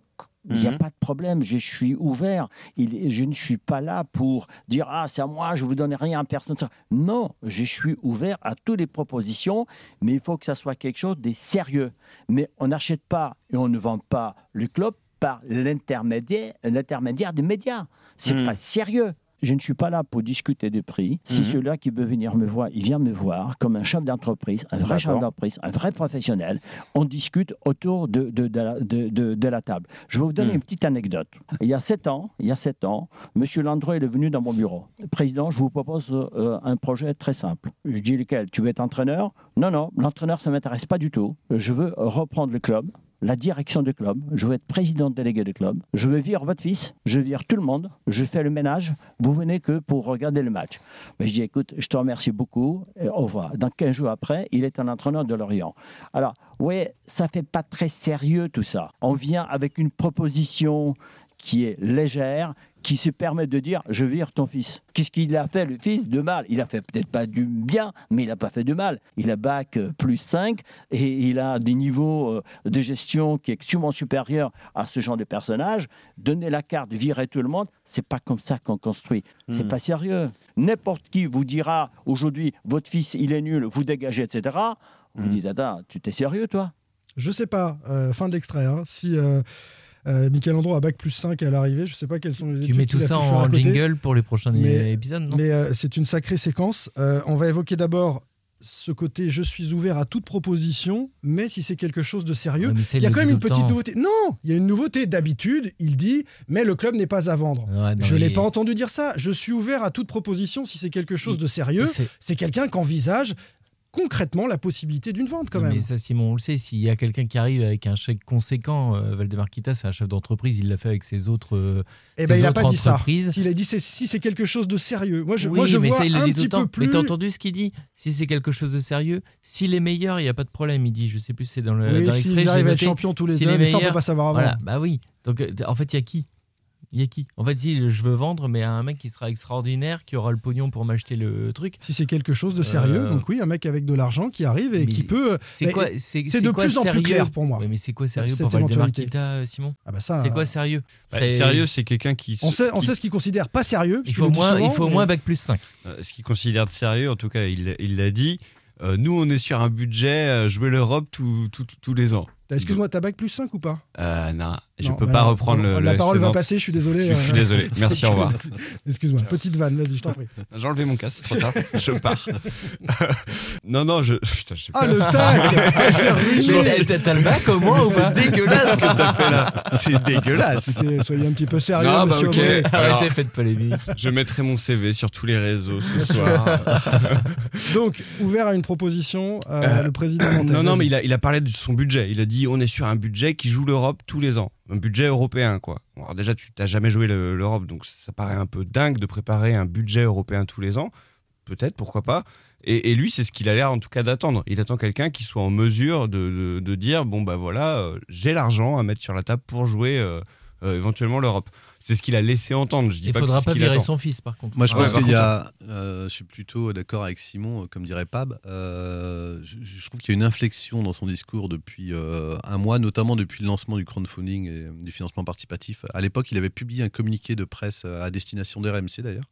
L: Il n'y a
M: Mhm.
L: pas de problème, je suis ouvert. Il- je ne suis pas là pour dire Ah, c'est à moi, je ne vous donne rien à personne. Non, je suis ouvert à toutes les propositions, mais il faut que ça soit quelque chose de sérieux. Mais on n'achète pas et on ne vend pas le club par l'intermédiaire l'intermédiaire des médias. C'est
M: Mhm.
L: pas sérieux. Je ne suis pas là pour discuter de prix. Si
M: Mhm.
L: celui-là qui veut venir me voir, il vient me voir comme un chef d'entreprise, un vrai chef d'entreprise, un vrai professionnel. On discute autour de, de, de la, de- table. Je vais vous donner
M: Mhm.
L: une petite anecdote. Il y a sept ans, il y a sept ans, Monsieur Landreau est venu dans mon bureau. Président, je vous propose euh, un projet très simple. Je dis lequel? Tu veux être entraîneur? Non, non, l'entraîneur, ça ne m'intéresse pas du tout. Je veux reprendre le club la direction du club, je veux être président délégué du club, je veux virer votre fils, je vire tout le monde, je fais le ménage, vous venez que pour regarder le match. Mais je dis, écoute, je te remercie beaucoup, au revoir. Dans 15 jours après, il est un entraîneur de Lorient. Alors, vous voyez, ça fait pas très sérieux tout ça. On vient avec une proposition qui est légère, qui se permet de dire je vire ton fils. Qu'est-ce qu'il a fait le fils de mal? Il a fait peut-être pas du bien, mais il n'a pas fait de mal. Il a bac euh, plus 5 et il a des niveaux euh, de gestion qui est sûrement supérieur à ce genre de personnage. Donner la carte, virer tout le monde, c'est pas comme ça qu'on construit. C'est
M: Mhm.
L: pas sérieux. N'importe qui vous dira aujourd'hui votre fils il est nul, vous dégagez, etc. Vous dites attends, tu t'es sérieux toi?
D: Je sais pas, euh, fin de l'extrait, hein, si euh, euh, Michael Andro a bac plus 5 à l'arrivée, je sais pas quelles sont les
F: Tu
D: études
F: mets tout ça en jingle pour les prochains
D: Mais-
F: épisodes, non?
D: Mais euh, c'est une sacrée séquence. Euh, on va évoquer d'abord ce côté je suis ouvert à toute proposition, mais si c'est quelque chose de sérieux,
F: Ouais,
D: il y a quand même une petite
F: temps.
D: nouveauté. Non, il y a une nouveauté d'habitude. Il dit, mais le club n'est pas à vendre.
F: Ouais,
D: je l'ai
F: il-
D: pas entendu dire ça. Je suis ouvert à toute proposition si c'est quelque chose de sérieux.
F: c'est-
D: C'est quelqu'un qui envisage concrètement la possibilité d'une vente quand même.
F: Mais ça, Simon, on le sait. S'il y a quelqu'un qui arrive avec un chèque conséquent, euh, Valdemar Kita, c'est un chef d'entreprise. Il l'a fait avec ses autres, euh,
D: Eh
F: ses
D: ben, il n'a
F: autres
D: pas dit ça. S'il a dit c'est- si c'est quelque chose de sérieux. Moi, je,
F: oui,
D: moi, je
F: mais
D: vois
F: ça, il
D: un
F: dit tout
D: petit peu plus.
F: Mais t'as entendu ce qu'il dit? Si c'est quelque chose de sérieux, s'il est meilleur, il n'y a pas de problème. Il dit, je sais plus, c'est dans le.
D: Oui,
F: l'extrait, j'ai
D: arrivent à être
F: noté,
D: champions tous les
F: s'il est
D: mais ça, on peut pas savoir avant.
F: Voilà, bah oui. Donc, euh, en fait, il y a qui? Il y a qui? En fait, si je veux vendre, mais un mec qui sera extraordinaire, qui aura le pognon pour m'acheter le truc.
D: Si c'est quelque chose de sérieux,
F: Euh,
D: donc oui, un mec avec de l'argent qui arrive et
F: Mais
D: qui peut.
F: C'est quoi C'est
D: de
F: quoi
D: plus en plus
F: sérieux?
D: clair pour moi.
F: Ouais, mais c'est quoi sérieux pour Valdemar. Kita, euh, Simon?
D: Ah bah ça.
F: C'est quoi sérieux?
E: Bah, Sérieux, c'est quelqu'un qui.
D: On sait, on
E: qui-
D: sait ce qu'il considère pas sérieux.
F: Il faut, moins, il
D: souvent,
F: faut
D: mais-
F: moins bac plus 5.
E: Euh, ce qu'il considère de sérieux, en tout cas, il il l'a dit. euh, nous, on est sur un budget euh, jouer l'Europe tous tous- tous les ans.
D: Excuse-moi, t'as bac plus 5 ou pas?
E: Euh, non, je
D: Non,
E: peux
D: bah
E: pas
D: non.
E: reprendre le.
D: La
E: le
D: parole va passer, je suis désolé.
E: Je, je suis
D: euh.
E: désolé. Merci, au revoir. [laughs]
D: Excuse-moi, petite vanne, vas-y, je t'en prie. [laughs]
E: J'ai enlevé mon casque, c'est trop tard. Je pars. [laughs] non, non, je. Putain, je sais
D: Ah,
E: pas.
D: le tac Ah,
F: t'as- le bac au moins ou pas
E: C'est dégueulasse ce que t'as fait là. C'est dégueulasse.
D: Soyez un petit peu sérieux,
E: Non, bah,
D: monsieur
E: ok.
D: Aubry.
E: Alors,
F: Arrêtez, faites polémique.
E: Je mettrai mon CV sur tous les réseaux ce soir.
D: Donc, ouvert à une proposition, euh,
E: Euh,
D: le président [coughs]
E: non, non, mais il a parlé de son budget. Il a dit on est sur un budget qui joue l'Europe tous les ans. Un budget européen, quoi. Alors déjà, tu t'as jamais joué le- l'Europe, donc ça paraît un peu dingue de préparer un budget européen tous les ans. Peut-être, pourquoi pas. Et, lui, c'est ce qu'il a l'air en tout cas d'attendre. Il attend quelqu'un qui soit en mesure de dire bon, bah voilà, euh, j'ai l'argent à mettre sur la table pour jouer euh, euh, éventuellement l'Europe. C'est ce qu'il a laissé entendre. Je dis
F: Il
E: pas
F: faudra pas virer
E: attend.
F: son fils, par contre.
G: Moi, je pense qu'il y a. euh, je suis plutôt d'accord avec Simon, euh, comme dirait Pab. Euh, je, je trouve qu'il y a une inflexion dans son discours depuis euh, un mois, notamment depuis le lancement du crowdfunding et du financement participatif. À l'époque, il avait publié un communiqué de presse à destination d'RMC d'ailleurs.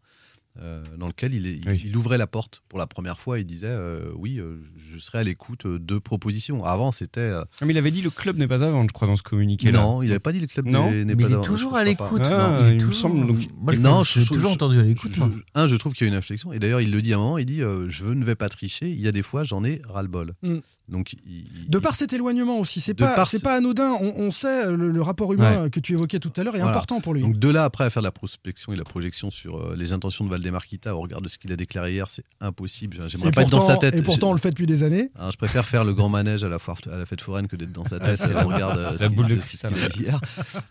G: Euh, dans lequel il, est- il-
E: Oui.
G: il ouvrait la porte pour la première fois et disait euh, oui euh, je serai à l'écoute de propositions avant c'était
E: mais il avait dit le club n'est pas avant, je crois, dans ce communiqué.
G: non il n'avait pas dit le club n'est pas
F: il est toujours à l'écoute.
E: Ah,
F: non,
E: il
F: est
E: me
F: toujours-
E: semble, donc-
F: Moi, je
G: Non, je-
F: je toujours entendu à l'écoute.
G: Un, je trouve qu'il y a une inflexion. Et d'ailleurs, il le dit à un moment, il dit euh, Je ne vais pas tricher, il y a des fois, j'en ai ras-le-bol.
D: Mm.
G: Donc, il- il-
D: De par cet éloignement aussi, c'est pas,
G: par
D: c'est
G: ce-
D: pas anodin. On, on sait, le, le rapport humain que tu évoquais tout à l'heure est
G: Voilà.
D: important pour lui.
G: Donc de là après à faire de la prospection et la projection sur euh, les intentions de Valdemarquita au regard de ce qu'il a déclaré hier, c'est impossible. J'aimerais
D: Et
G: pas être dans
D: pourtant-
G: sa tête.
D: Et pourtant, on le fait depuis des années.
G: Alors, je préfère faire le grand manège à la, foire, à la fête foraine que d'être dans sa tête et on regarde ce
E: La
G: qu'il-
E: boule de
G: ce qu'il
E: cristal.
G: a dit hier.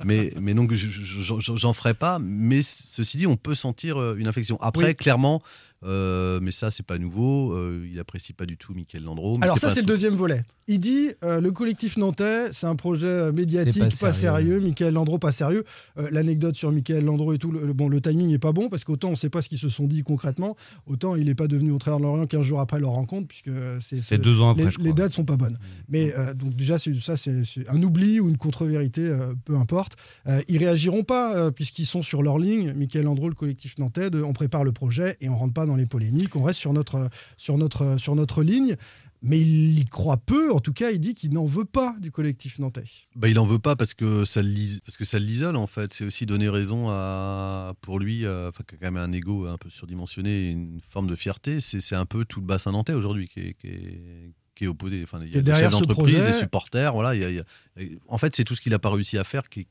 G: Mais, mais donc, je- je- je- j'en ferai pas. Mais ceci dit, on peut sentir euh, une inflexion. Après,
D: Oui.
G: clairement, euh, mais ça, c'est pas nouveau. euh, il apprécie pas du tout Michael Landreau. mais
D: Alors ça,
G: pas
D: c'est le deuxième volet. Il dit euh, le collectif nantais, c'est un projet médiatique, pas,
F: pas
D: sérieux.
F: sérieux.
D: Michael Landreau, pas sérieux. Euh, L'anecdote sur Michael Landreau et tout, le, bon, le timing n'est pas bon parce qu'autant on ne sait pas ce qu'ils se sont dit concrètement, autant il n'est pas devenu au travers de l'Orient 15 jours après leur rencontre, puisque c'est
E: deux ans après,
D: les,
E: je crois.
D: les dates sont pas bonnes. Mais euh, donc déjà, ça, c'est un oubli ou une contre-vérité, euh, peu importe. Euh, ils réagiront pas euh, puisqu'ils sont sur leur ligne. Michael Landreau, le collectif nantais, de, on prépare le projet et on rentre pas dans les polémiques. On reste sur notre, sur notre, sur notre ligne. Mais il y croit peu, en tout cas, il dit qu'il n'en veut pas du collectif nantais.
G: Bah, il en veut pas parce que ça l'isole en fait. C'est aussi donner raison à pour lui, euh, enfin qui a quand même un ego un peu surdimensionné, une forme de fierté. C'est un peu tout le bassin nantais aujourd'hui qui est, qui est- qui est opposé. Enfin, il y a des chefs d'entreprise,
D: projet.
G: des supporters. Voilà, il y a- il y a- et en fait, c'est tout ce qu'il n'a pas réussi à faire qui,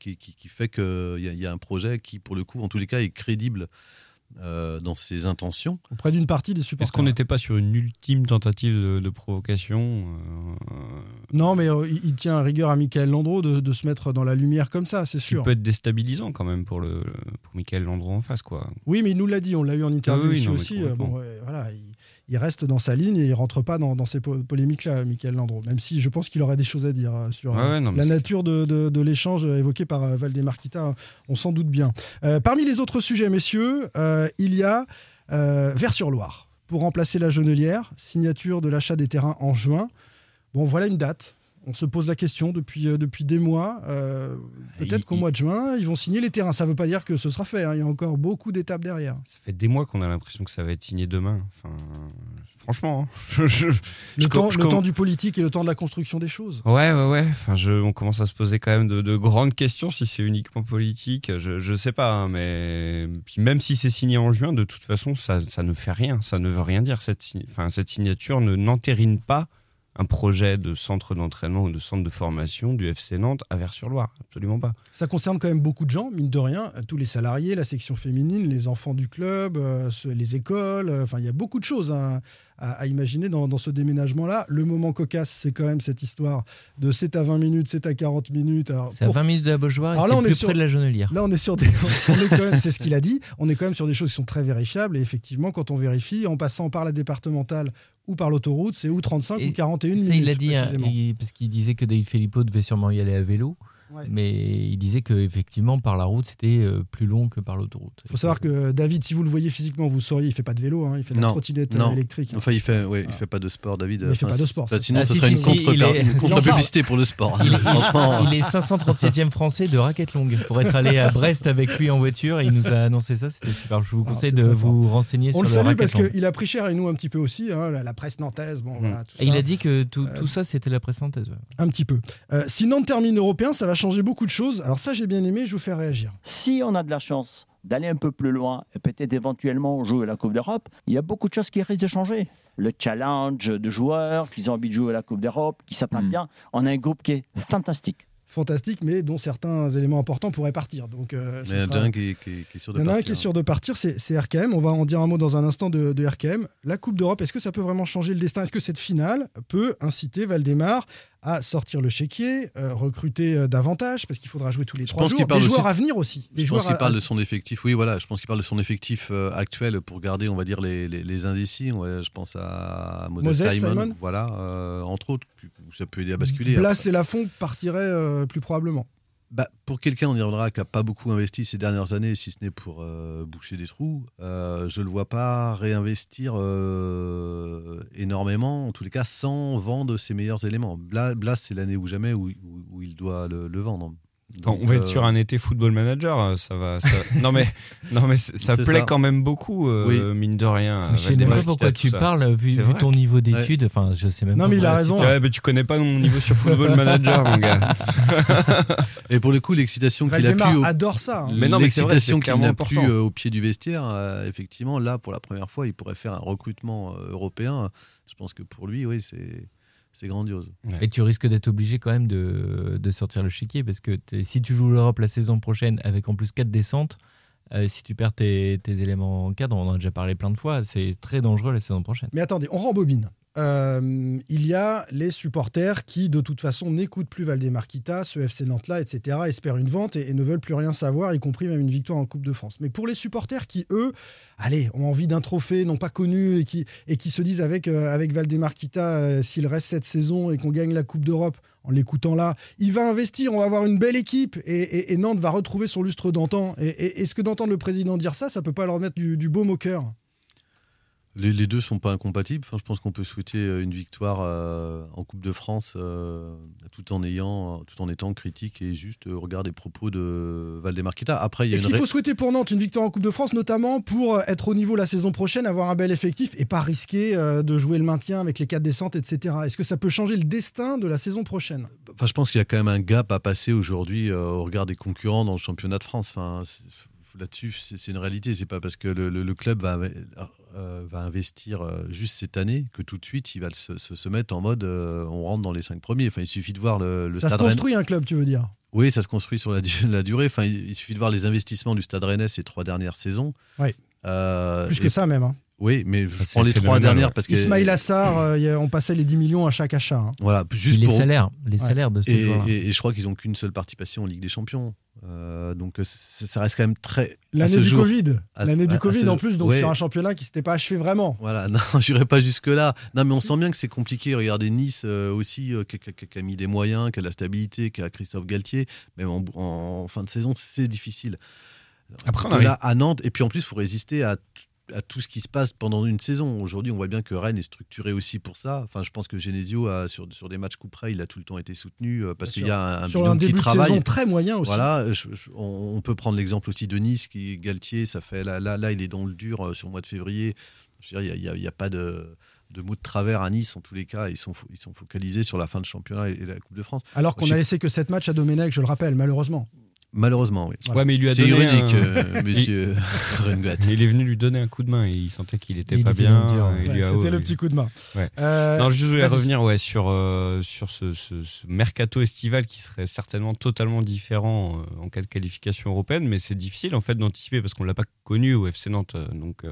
G: fait qu'il y a un projet qui, pour le coup, en tous les cas, est crédible euh, dans ses intentions.
D: Auprès d'une partie des supporters.
E: Est-ce qu'on n'était pas sur une ultime tentative de, de provocation euh,
D: Non, mais euh, il, il tient à rigueur à Michael Landreau de, de se mettre dans la lumière comme ça, c'est
E: Ce qui
D: sûr.
E: peut être déstabilisant quand même pour, le, pour Michael Landreau en face. Quoi.
D: Oui, mais il nous l'a dit, on l'a eu en interview
E: Ah oui, non,
D: aussi. euh,
E: complètement.
D: bon, ouais, voilà, il, il reste dans sa ligne et il rentre pas dans, dans ces po- polémiques-là, Michael Landreau. Même si je pense qu'il aurait des choses à dire euh, sur euh,
E: ouais, non, mais
D: la nature de, de- de l'échange évoqué par euh, Valdemarquita, on s'en doute bien. Euh, parmi les autres sujets, messieurs, euh, il y a euh, Vers-sur-Loire. Pour remplacer la Jonelière, signature de l'achat des terrains en juin. Bon, voilà une date. On se pose la question depuis, euh, depuis des mois. Euh, Peut-être
E: Il-
D: qu'au mois de juin, ils vont signer les terrains. Ça ne veut pas dire que ce sera fait. hein. Il y a encore beaucoup d'étapes derrière.
E: Ça fait des mois qu'on a l'impression que ça va être signé demain. Enfin, franchement, hein. [laughs] je, je-
D: Le,
E: je
D: temps, le temps du politique et le temps de la construction des choses.
E: Ouais, ouais, ouais. Enfin, on commence à se poser quand même de, de grandes questions si c'est uniquement politique. Je, je sais pas, hein, mais puis même si c'est signé en juin, de toute façon, ça, ça ne fait rien. Ça ne veut rien dire. Cette, enfin, cette signature ne n'entérine pas un projet de centre d'entraînement ou de centre de formation du FC Nantes à Vers-sur-Loire. Absolument pas.
D: Ça concerne quand même beaucoup de gens, mine de rien, tous les salariés, la section féminine, les enfants du club, euh, les écoles. euh, Enfin, il y a beaucoup de choses à, à- à imaginer dans, dans ce déménagement-là. Le moment cocasse, c'est quand même cette histoire de c'est à 20 minutes, c'est à 40 minutes.
F: C'est à
D: pour-
F: 20 minutes de la Beaujoire et c'est
D: on est
F: plus
D: sur-
F: près de la Jonelière.
D: Là, on est sur des. [laughs] c'est ce qu'il a dit. On est quand même sur des choses qui sont très vérifiables. Et effectivement, quand on vérifie, en passant par la départementale ou par l'autoroute, c'est ou 35 ou 41
F: Ça,
D: minutes.
F: il l'a dit, hein, il- parce qu'il disait que David Filippo devait sûrement y aller à vélo. Mais il disait que effectivement par la route c'était euh, plus long que par l'autoroute.
D: Il faut savoir que David, si vous le voyez physiquement, vous sauriez, il fait pas de vélo, hein, il fait de la trottinette
G: non.
D: euh, électrique. hein.
G: Enfin, il fait, ouais, il fait pas de sport, David.
D: Il fait
G: Enfin,
D: pas de sport,
G: c'est-
D: c'est-
G: Sinon,
F: Ah,
G: ce
F: si,
G: serait
F: si,
G: une
F: si, il est-
G: contre- [laughs] une contre-publicité pour le sport.
F: Il, il-
G: Franchement.
F: il est 537e français de raquette longue. Pour être allé à Brest avec lui en voiture, il nous a annoncé ça, c'était super. Je vous
D: Ah,
F: conseille de vous renseigner
D: On
F: sur
D: le
F: le
D: salue parce qu'il a pris cher et nous un petit peu aussi, hein, la, la presse nantaise, bon voilà. tout
F: Et il a dit que tout,
D: Euh,
F: ça c'était la presse nantaise.
D: Un petit peu. Si Nantes termine européen, ça va changer beaucoup de choses. Alors ça, j'ai bien aimé, je vous fais réagir.
L: Si on a de la chance d'aller un peu plus loin et peut-être éventuellement jouer à la Coupe d'Europe, il y a beaucoup de choses qui risquent de changer. Le challenge de joueurs qui ont envie de jouer à la Coupe d'Europe, qui s'attendent bien. On a un groupe qui est fantastique.
D: Fantastique, mais dont certains éléments importants pourraient partir. Donc, euh,
G: il y en a un qui, qui- qui est sûr de
D: Il y en a un
G: partir.
D: qui est sûr de partir, c'est c'est RKM. On va en dire un mot dans un instant de, de RKM. La Coupe d'Europe, est-ce que ça peut vraiment changer le destin? Est-ce que cette finale peut inciter Valdemar à sortir le chéquier, euh, recruter euh, davantage Parce qu'il faudra jouer tous les
G: Je
D: trois
G: pense
D: jours.
G: parle
D: Des joueurs
G: aussi-
D: à venir aussi. Des
G: Je pense qu'il
D: à-
G: parle de son effectif. Oui, voilà. Je pense qu'il parle de son effectif euh, actuel pour garder, on va dire, les, les, les indécis. Ouais, je pense à Moses,
D: Moses
G: Simon.
D: Simon.
G: Voilà, euh, entre autres. où Ça peut aider à basculer.
D: Blas et Lafont partiraient euh, plus probablement.
G: Bah, pour quelqu'un, on y reviendra, qui n'a pas beaucoup investi ces dernières années, si ce n'est pour euh, boucher des trous, euh, je ne le vois pas réinvestir euh, énormément, en tous les cas, sans vendre ses meilleurs éléments. Blas, c'est l'année ou jamais où, il doit le vendre.
E: Enfin, on va être
G: euh,
E: sur un été football manager, euh, ça va. ça- [laughs] Non mais, non mais ça plaît
G: ça.
E: quand même beaucoup, euh, mine de rien.
F: Mais je sais même pas pourquoi tu parles vu, ton niveau d'études. Enfin, je sais même
D: Non,
F: pas.
D: mais il a raison.
E: Ouais, mais tu connais pas mon niveau sur football [laughs] manager, mon gars.
G: Et pour le coup, l'excitation qu'il a au-
D: adore ça. hein.
E: Mais non, mais
G: l'excitation qu'il plus euh, au pied du vestiaire, euh, effectivement, là, pour la première fois, il pourrait faire un recrutement euh, européen. Je pense que pour lui, oui, c'est c'est grandiose.
F: Et tu risques d'être obligé quand même de, de sortir le chiquier parce que si tu joues l'Europe la saison prochaine avec en plus 4 descentes, euh, si tu perds tes, tes éléments en cadre, on en a déjà parlé plein de fois, c'est très dangereux la saison prochaine.
D: Mais attendez, on rembobine. Euh, il y a les supporters qui, de toute façon, n'écoutent plus Valdemar Kita, ce FC Nantes-là, etc., espèrent une vente et, ne veulent plus rien savoir, y compris même une victoire en Coupe de France. Mais pour les supporters qui, eux, allez, ont envie d'un trophée, n'ont pas connu, et qui, se disent avec, euh, avec euh, s'il reste cette saison et qu'on gagne la Coupe d'Europe, en l'écoutant là, il va investir, on va avoir une belle équipe et, Nantes va retrouver son lustre d'antan. Est-ce que d'entendre le président dire ça, ça peut pas leur mettre du, du baume au cœur
G: Les, les deux sont pas incompatibles. Enfin, je pense qu'on peut souhaiter euh, une victoire euh, en Coupe de France euh, tout en ayant, tout en étant critique et juste euh, regarde les propos de Valdemar Kita. Après, il y a
D: Est-ce
G: une
D: qu'il faut souhaiter pour Nantes une victoire en Coupe de France, notamment pour être au niveau la saison prochaine, avoir un bel effectif et pas risquer euh, de jouer le maintien avec les quatre descentes, etc. Est-ce que ça peut changer le destin de la saison prochaine?
G: Enfin, je pense qu'il y a quand même un gap à passer aujourd'hui au regard des concurrents dans le championnat de France. Enfin, là-dessus, c'est une réalité. C'est pas parce que le, le- le club va, euh, va investir euh, juste cette année que tout de suite il va se, se- se mettre en mode euh, on rentre dans les cinq premiers. Enfin, il suffit de voir le, le
D: Ça se
G: Rennes-
D: construit un club, tu veux dire?
G: Oui, ça se construit sur la, du- [laughs] la durée. Enfin, il, il suffit de voir les investissements du Stade Rennais ces trois dernières saisons.
D: Oui.
G: Euh,
D: Plus que ça même. hein.
G: Oui, mais je prends les trois dernières parce que
D: Ismail Assar, euh, on passait les 10 millions à chaque achat. hein.
G: voilà, juste
F: les
G: pour
F: salaires, les
D: Ouais.
F: salaires de ces
G: et,
F: joueurs-là.
G: et- et je crois qu'ils ont qu'une seule participation en Ligue des Champions. Euh, donc euh, ça reste quand même très.
D: L'année du
G: jour-
D: Covid. L'année du
G: à
D: Covid
G: ce-
D: en plus, donc
G: ouais.
D: sur un championnat qui s'était pas achevé vraiment.
G: Voilà, [laughs] non, j'irai pas jusque-là. Non, mais on sent bien que c'est compliqué. Regardez Nice euh, aussi, euh, qui, qui- qui- qui a mis des moyens, qui a de la stabilité, qui a Christophe Galtier. Même en, en fin de saison, c'est difficile.
E: Après, on
G: là à Nantes, et puis en plus, il faut résister à, à tout ce qui se passe pendant une saison. Aujourd'hui, on voit bien que Rennes est structuré aussi pour ça. Enfin, je pense que Genesio, a, sur, sur des matchs coup près, il a tout le temps été soutenu euh, parce qu'il y a un,
D: Sur un début
G: qui
D: de saison très moyen aussi.
G: Voilà, je- je- on, on peut prendre l'exemple aussi de Nice, qui Galtier, ça fait là, là, là, il est dans le dur euh, sur le mois de février. Je veux dire, Il n'y a, y a pas de, de mots de travers à Nice, en tous les cas, ils sont, ils sont focalisés sur la fin de championnat et, la Coupe de France.
D: Alors qu'on a laissé que 7 matchs à Domenech, je le rappelle, malheureusement.
G: Malheureusement, oui.
E: Ouais, mais il lui a
G: C'est
E: donné
G: ironique,
E: un-
G: euh, [laughs] monsieur [laughs] Rengat.
E: Il est venu lui donner un coup de main et il sentait qu'il était
F: Il
E: pas bien.
F: le
D: Ouais, C'était le
E: ouais,
D: petit coup de main.
E: Ouais.
D: Euh,
E: non, je voulais revenir ouais, sur, euh, sur ce, ce- ce mercato estival qui serait certainement totalement différent euh, en cas de qualification européenne, mais c'est difficile en fait d'anticiper parce qu'on l'a pas connu au FC Nantes. Donc euh,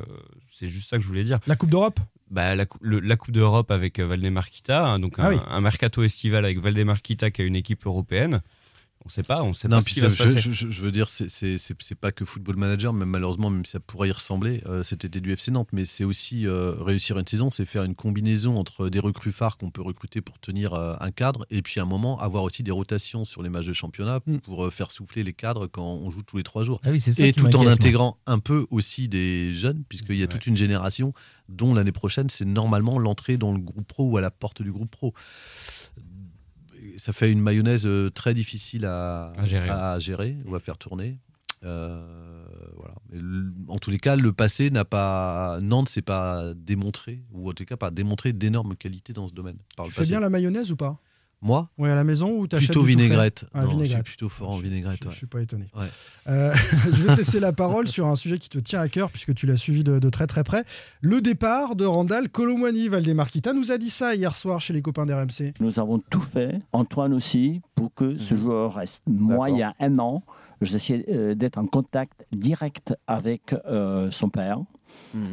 E: c'est juste ça que je voulais dire.
D: La Coupe d'Europe?
E: Bah, la, cou- le- la Coupe d'Europe avec euh, Valdemar Kita, hein, donc
D: Ah
E: un,
D: oui.
E: un mercato estival avec Valdemar Kita qui a une équipe européenne. On sait pas, on sait
G: Non,
E: pas ce qui va
G: ça-
E: se passer.
G: je, je- je veux dire, c'est- pas que Football Manager, même malheureusement, même si ça pourrait y ressembler euh, cet été du FC Nantes, mais c'est aussi euh, réussir une saison, c'est faire une combinaison entre des recrues phares qu'on peut recruter pour tenir euh, un cadre, et puis à un moment avoir aussi des rotations sur les matchs de championnat pour euh, faire souffler les cadres quand on joue tous les trois jours.
F: Ah oui, c'est ça
G: et tout en
F: moi.
G: intégrant un peu aussi des jeunes, puisqu'il y a toute une génération dont l'année prochaine, c'est normalement l'entrée dans le groupe pro ou à la porte du groupe pro ça fait une mayonnaise euh, très difficile à,
E: À gérer.
G: à gérer ou à faire tourner. Euh, voilà. En tous les cas, le passé n'a pas. Nantes s'est pas démontré, ou en tout cas pas démontré d'énormes qualités dans ce domaine. Par
D: Tu
G: le
D: fais
G: passé.
D: bien la mayonnaise ou pas?
G: Moi
D: Oui, à la maison ou t'achètes
G: Plutôt vinaigrette.
D: Ah,
G: Non, je suis
D: vinaigrette.
G: plutôt fort en vinaigrette.
D: Je
G: ouais.
D: suis pas étonné.
G: Ouais.
D: Euh, [laughs] je vais te laisser la parole sur un sujet qui te tient à cœur puisque tu l'as suivi de, de très très près. Le départ de Randall Colomwani. Valdemarquita nous a dit ça hier soir chez les copains d'RMC.
L: Nous avons tout fait, Antoine aussi, pour que ce joueur reste. Moi, il y a un an, j'essayais euh, d'être en contact direct avec euh, son père.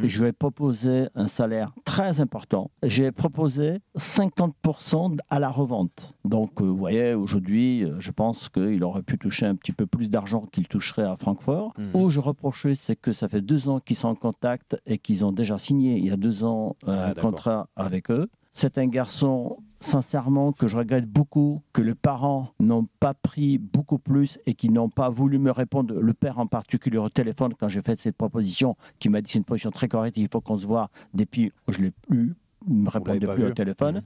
L: Et je lui ai proposé un salaire très important. J'ai proposé 50% à la revente. Donc, euh, vous voyez, aujourd'hui, euh, je pense qu'il aurait pu toucher un petit peu plus d'argent qu'il toucherait à Francfort. Où je reprochais, c'est que ça fait deux ans qu'ils sont en contact et qu'ils ont déjà signé il y a deux ans euh,
M: Ah,
L: un contrat avec eux. C'est un garçon, sincèrement, que je regrette beaucoup, que les parents n'ont pas pris beaucoup plus et qui n'ont pas voulu me répondre. Le père en particulier au téléphone, quand j'ai fait cette proposition, qui m'a dit c'est une position très correcte, il faut qu'on se voit. Depuis, je l'ai plus. Il me répondait plus
M: vu.
L: au téléphone.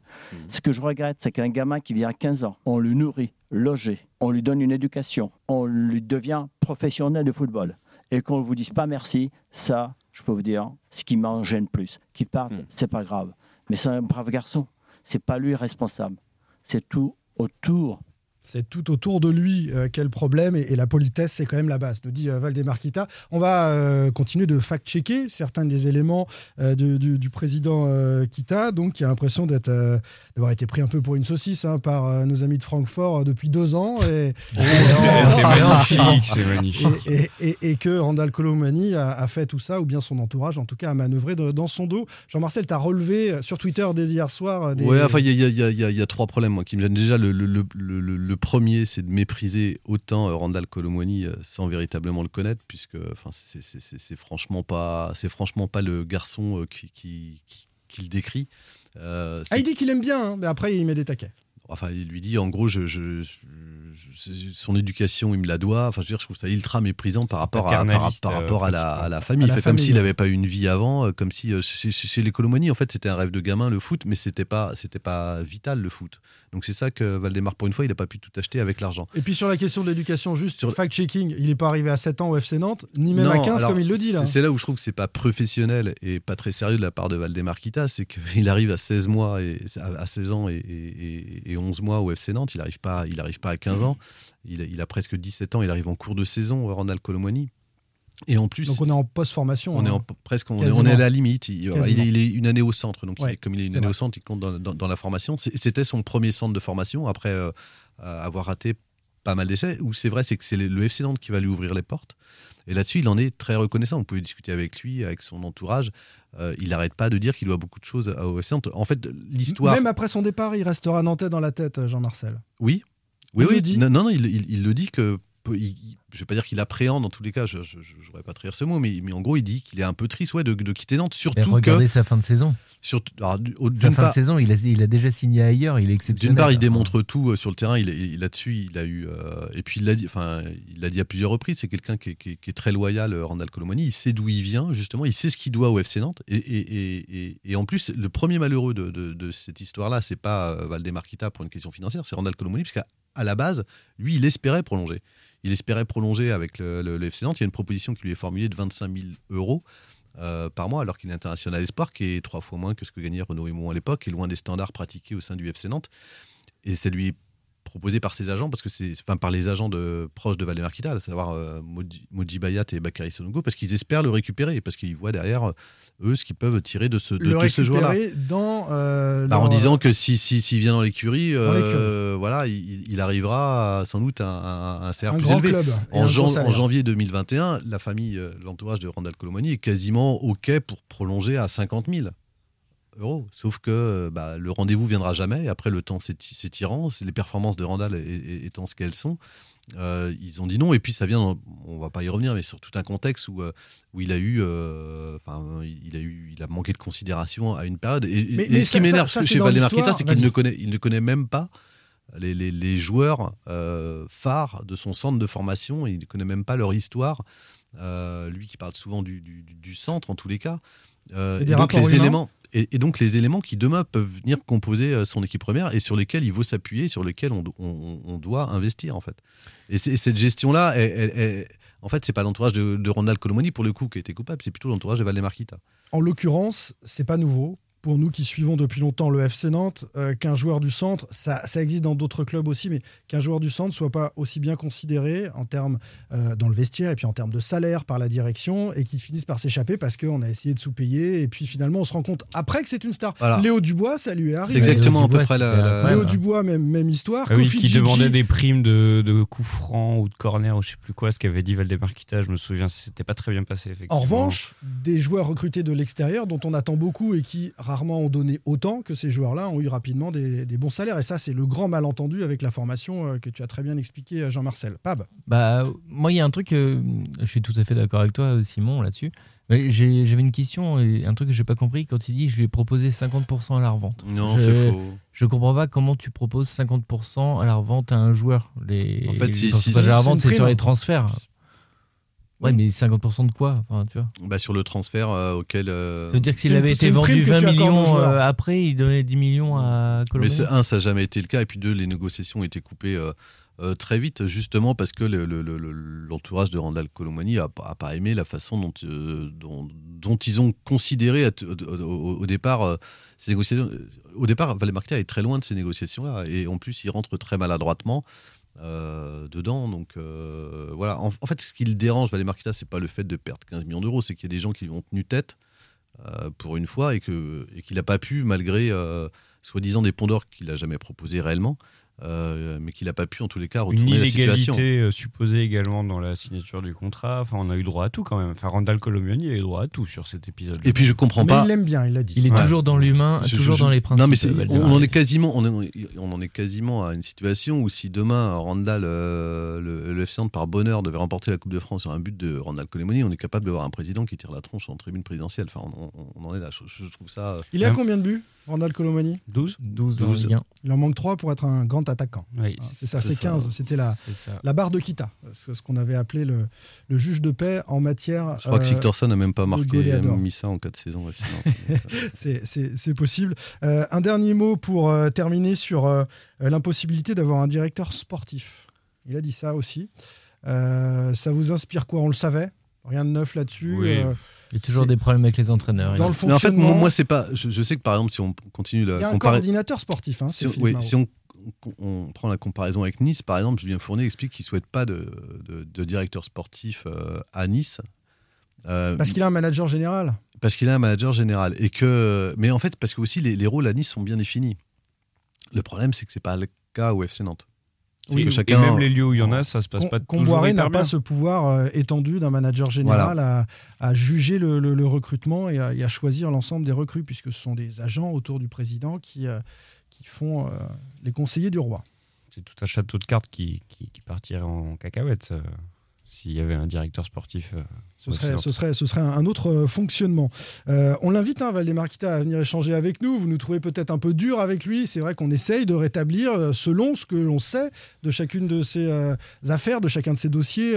L: Ce que je regrette, c'est qu'un gamin qui vient à 15 ans, on le nourrit, logé, on lui donne une éducation, on lui devient professionnel de football. Et qu'on ne vous dise pas merci, ça, je peux vous dire, ce qui m'en gêne plus. Qu'il parte, c'est pas grave. Mais c'est un brave garçon. C'est pas lui responsable. C'est tout autour.
D: C'est tout autour de lui euh, quel problème et, et la politesse c'est quand même la base, nous dit euh, Valdemarquita. On va euh, continuer de fact-checker certains des éléments euh, du, du- du président euh, Kita, donc qui a l'impression d'être, euh, d'avoir été pris un peu pour une saucisse hein, par euh, nos amis de Francfort euh, depuis deux ans. Et,
E: Oh, [laughs] c'est- magnifique, c'est [laughs] magnifique.
D: Et, et- et- et que Randall Colomani a, a fait tout ça, ou bien son entourage en tout cas a manœuvré de- dans son dos. Jean-Marcel, tu as relevé sur Twitter dès hier soir des...
G: Ouais, enfin, il y a, y y y trois problèmes moi, qui me gênent. Déjà, le, le- le- le- le premier, c'est de mépriser autant euh, Randall Colomwani euh, sans véritablement le connaître, puisque enfin, c'est- franchement pas, c'est franchement pas le garçon euh, qui, qui, qui- qui le décrit. Euh,
D: Ah, il dit qu'il aime bien, hein, mais après il met des taquets.
G: Enfin, il lui dit, en gros, je, je- je- je- son éducation, il me la doit. Enfin, je veux dire, je trouve ça ultra méprisant par rapport, à, par, rapport à, la, à la famille.
E: À
G: Il
E: la
G: fait comme
E: famille,
G: s'il n'avait pas eu une vie avant, comme si chez les Colomani, en fait, c'était un rêve de gamin, le foot, mais c'était pas, c'était pas vital, le foot. Donc c'est ça que Valdemar, pour une fois, il n'a pas pu tout acheter avec l'argent.
D: Et puis sur la question de l'éducation, juste fact-checking, il n'est pas arrivé à 7 ans au FC Nantes, ni même à
G: Non,
D: 15
G: alors,
D: comme il le dit là.
G: c'est- là où je trouve que c'est pas professionnel et pas très sérieux de la part de Valdemar Kita, c'est qu'il arrive à 16 mois et à 16 ans et, et- et 11 mois au FC Nantes, il arrive pas, il arrive pas à 15 ans, il a, il a presque 17 ans, il arrive en cours de saison, Randall Colomwani. Et en plus,
D: Donc on est en post-formation.
G: on est
D: hein.
G: en, presque, on est,
D: Quasiment.
G: on est à la limite. Il, est, il est une année au centre, donc il
D: Ouais,
G: est- comme il est une année
D: vrai.
G: au centre, il compte dans, dans- dans la formation. C'était son premier centre de formation après euh, avoir raté pas mal d'essais. Où c'est vrai, c'est que c'est le- FC Nantes qui va lui ouvrir les portes. Et là-dessus, il en est très reconnaissant. Vous pouvez discuter avec lui, avec son entourage. Euh, il n'arrête pas de dire qu'il doit beaucoup de choses au FC Nantes. En fait, l'histoire.
D: Même après son départ, il restera nantais dans la tête, Jean-Marcel.
G: Oui, oui,
D: Il
G: oui. Non, non, il, le dit que. il- je ne vais pas dire qu'il appréhende en tous les cas, je n'aurais pas trahir ce mot, mais, mais en gros, il dit qu'il est un peu triste ouais, de, de quitter Nantes, surtout
F: regardez
G: que.
F: sa fin de saison.
G: Alors, au-
F: Sa fin
G: part-
F: de saison, il a, il a déjà signé ailleurs, il est exceptionnel.
G: D'une part, il démontre tout euh, sur le terrain. Il, là-dessus, il a eu. euh, et puis, il l'a dit, enfin, il l'a dit à plusieurs reprises. C'est quelqu'un qui, est- qui est- qui est très loyal, euh, Randall Colomani. Il sait d'où il vient, justement. Il sait ce qu'il doit au FC Nantes. Et, et- et- et- et en plus, le premier malheureux de, de- de cette histoire-là, c'est pas Valdemar Kita pour une question financière, c'est Randall Colomani, parce qu'à à la base, lui, il espérait prolonger. Il espérait prolonger avec le, FC Nantes. Il y a une proposition qui lui est formulée de 25 000 euros. euh, par mois, alors qu'il est international espoir, qui est trois fois moins que ce que gagnait Renaud Aymon à l'époque, et loin des standards pratiqués au sein du FC Nantes. Et ça lui proposé par ses agents, parce que c'est, enfin, par les agents de, proches de Valdemar Kita, à savoir euh, Moji, Bayat et Bakary Sonongo, parce qu'ils espèrent le récupérer, parce qu'ils voient derrière, euh, eux, ce qu'ils peuvent tirer de ce, de,
D: le
G: de ce joueur-là.
D: récupérer dans. euh,
G: Bah,
D: leur-
G: en disant que si, si, s'il vient dans l'écurie, euh, voilà, il, il arrivera à, sans doute à un, un salaire plus élevé. En, jan- janvier 2021, la famille, euh, l'entourage de Randall Colomani est quasiment OK pour prolonger à 50 000 euros. Sauf que bah, le rendez-vous viendra jamais. Après, le temps s'étirant, les performances de Randall étant ce qu'elles sont, euh, ils ont dit non. Et puis ça vient, on va pas y revenir, mais sur tout un contexte où, euh, où il a eu, euh, enfin, il a eu, il a manqué de considération à une période. Et, ce qui m'énerve chez Valdemar c'est qu'il ne connaît, il ne connaît même pas les, les, les joueurs phares de son centre de formation. Il ne connaît même pas leur histoire. lui qui parle souvent du, du, du, centre en tous les cas. et, donc les éléments et, donc les éléments qui demain peuvent venir composer son équipe première et sur lesquels il faut s'appuyer, sur lesquels on, doit investir en fait. Et, cette gestion-là, en fait, c'est pas l'entourage de, Ronald Colomoni pour le coup qui a été coupable, c'est plutôt l'entourage de Valdemar Kita.
D: En l'occurrence, c'est pas nouveau pour nous qui suivons depuis longtemps le FC Nantes, euh, qu'un joueur du centre, ça, ça existe dans d'autres clubs aussi, mais qu'un joueur du centre soit pas aussi bien considéré en termes euh, dans le vestiaire et puis en termes de salaire par la direction et qu'il finisse par s'échapper parce qu'on a essayé de sous-payer et puis finalement on se rend compte après que c'est une star. Léo Dubois, ça lui est arrivé.
G: C'est exactement à peu près la,
D: Léo Dubois, même, même histoire.
E: Ah oui, qui demandait des primes de, de coups francs ou de corner ou je sais plus quoi, ce qu'avait dit Valdemar Kita, je me souviens, c'était pas très bien passé. Effectivement.
D: En revanche, des joueurs recrutés de l'extérieur dont on attend beaucoup et qui rarement ont donné autant que ces joueurs-là ont eu rapidement des, bons salaires. Et ça, c'est le grand malentendu avec la formation euh, que tu as très bien expliqué, euh, Jean-Marcel. Pab
F: Bah, moi, il y a un truc, euh, je suis tout à fait d'accord avec toi, Simon, là-dessus. J'avais une question et un truc que j'ai pas compris quand il dit je lui ai proposé 50% à la revente.
G: Non, c'est faux.
F: Je comprends pas comment tu proposes 50% à la revente à un joueur. Les,
G: en fait, si,
F: si, la revente, c'est sur les transferts. Ouais, mais 50% de quoi enfin, tu vois
G: bah, Sur le transfert euh, auquel. Euh,
F: Ça veut dire que s'il avait été vendu 20 millions euh, après, il donnait 10 millions à Colomani
G: Mais un, ça n'a jamais été le cas. Et puis deux, les négociations ont été coupées très vite, justement parce que l'entourage de Randall Colomani n'a pas aimé la façon dont, dont, dont ils ont considéré au, départ ces négociations. Au départ, Valdemarquia est très loin de ces négociations-là. Et en plus, il rentre très maladroitement. Euh, dedans. Donc euh, voilà. En, fait, ce qui le dérange, Valérie Marquita, c'est pas le fait de perdre 15 millions d'euros, c'est qu'il y a des gens qui ont tenu tête euh, pour une fois et qu'il et n'a pas pu, malgré soi-disant des ponts qu'il n'a jamais proposé réellement, euh, mais qu'il n'a pas pu en tous les cas retourner
E: Une
G: la situation.
E: illégalité euh, supposée également dans la signature du contrat. Enfin, on a eu droit à tout quand même. Enfin, Randall Colomioni a eu droit à tout sur cet épisode.
G: Et puis je comprends pas.
D: Il l'aime bien, il l'a dit.
F: Il est toujours dans l'humain, toujours dans les principes.
G: Non, mais on, en est quasiment, on, on, en est quasiment à une situation où si demain Randall, euh, le, le FC par bonheur devait remporter la Coupe de France sur un but de Randall Colomoni, on est capable de voir un président qui tire la tronche en tribune présidentielle. Enfin, on, en est là. Je, trouve ça.
D: Il a combien de buts? Randall Colomani
E: 12
F: 12, 12.
D: Il en manque 3 pour être un grand attaquant.
E: Oui,
D: c'est ça, c'est 15. C'était la, la barre de Kita, ce qu'on avait appelé le, le, juge de paix en matière.
G: Je crois que Sigtorsson n'a même pas marqué, a mis ça en cas de saison.
D: c'est possible. Euh, un dernier mot pour euh, terminer sur euh, l'impossibilité d'avoir un directeur sportif. Il a dit ça aussi. ça vous inspire quoi? On le savait Rien de neuf là-dessus
F: il y a toujours des problèmes avec les entraîneurs.
D: Dans le fonctionnement,
G: en fait, moi, c'est pas. Je, sais que par exemple, si on continue la.
D: Il y a un coordinateur sportif. Hein,
G: si, on, oui, si on, on, prend la comparaison avec Nice, par exemple, Julien Fournier explique qu'il souhaite pas de, de, directeur sportif euh, à Nice.
D: Euh, parce qu'il a un manager général.
G: Parce qu'il a un manager général et que, mais en fait, parce que aussi les, les rôles à Nice sont bien définis. Le problème, c'est que c'est pas le cas au FC Nantes.
E: Oui, que chacun... Et même les lieux où il y en a, ça se passe pas toujours
D: n'a pas ce pouvoir euh, étendu d'un manager général à, à, juger le, le, recrutement et à, à choisir l'ensemble des recrues, puisque ce sont des agents autour du président qui, euh, qui font euh, les conseillers du roi.
E: C'est tout un château de cartes qui, qui, qui partirait en cacahuète s'il y avait un directeur sportif
D: ce serait, ce, serait, ce serait un autre euh, fonctionnement. Euh, on l'invite, hein, Valdemarquita, à venir échanger avec nous. Vous nous trouvez peut-être un peu dur avec lui. C'est vrai qu'on essaye de rétablir, euh, selon ce que l'on sait de chacune de ces affaires, de chacun de ces dossiers,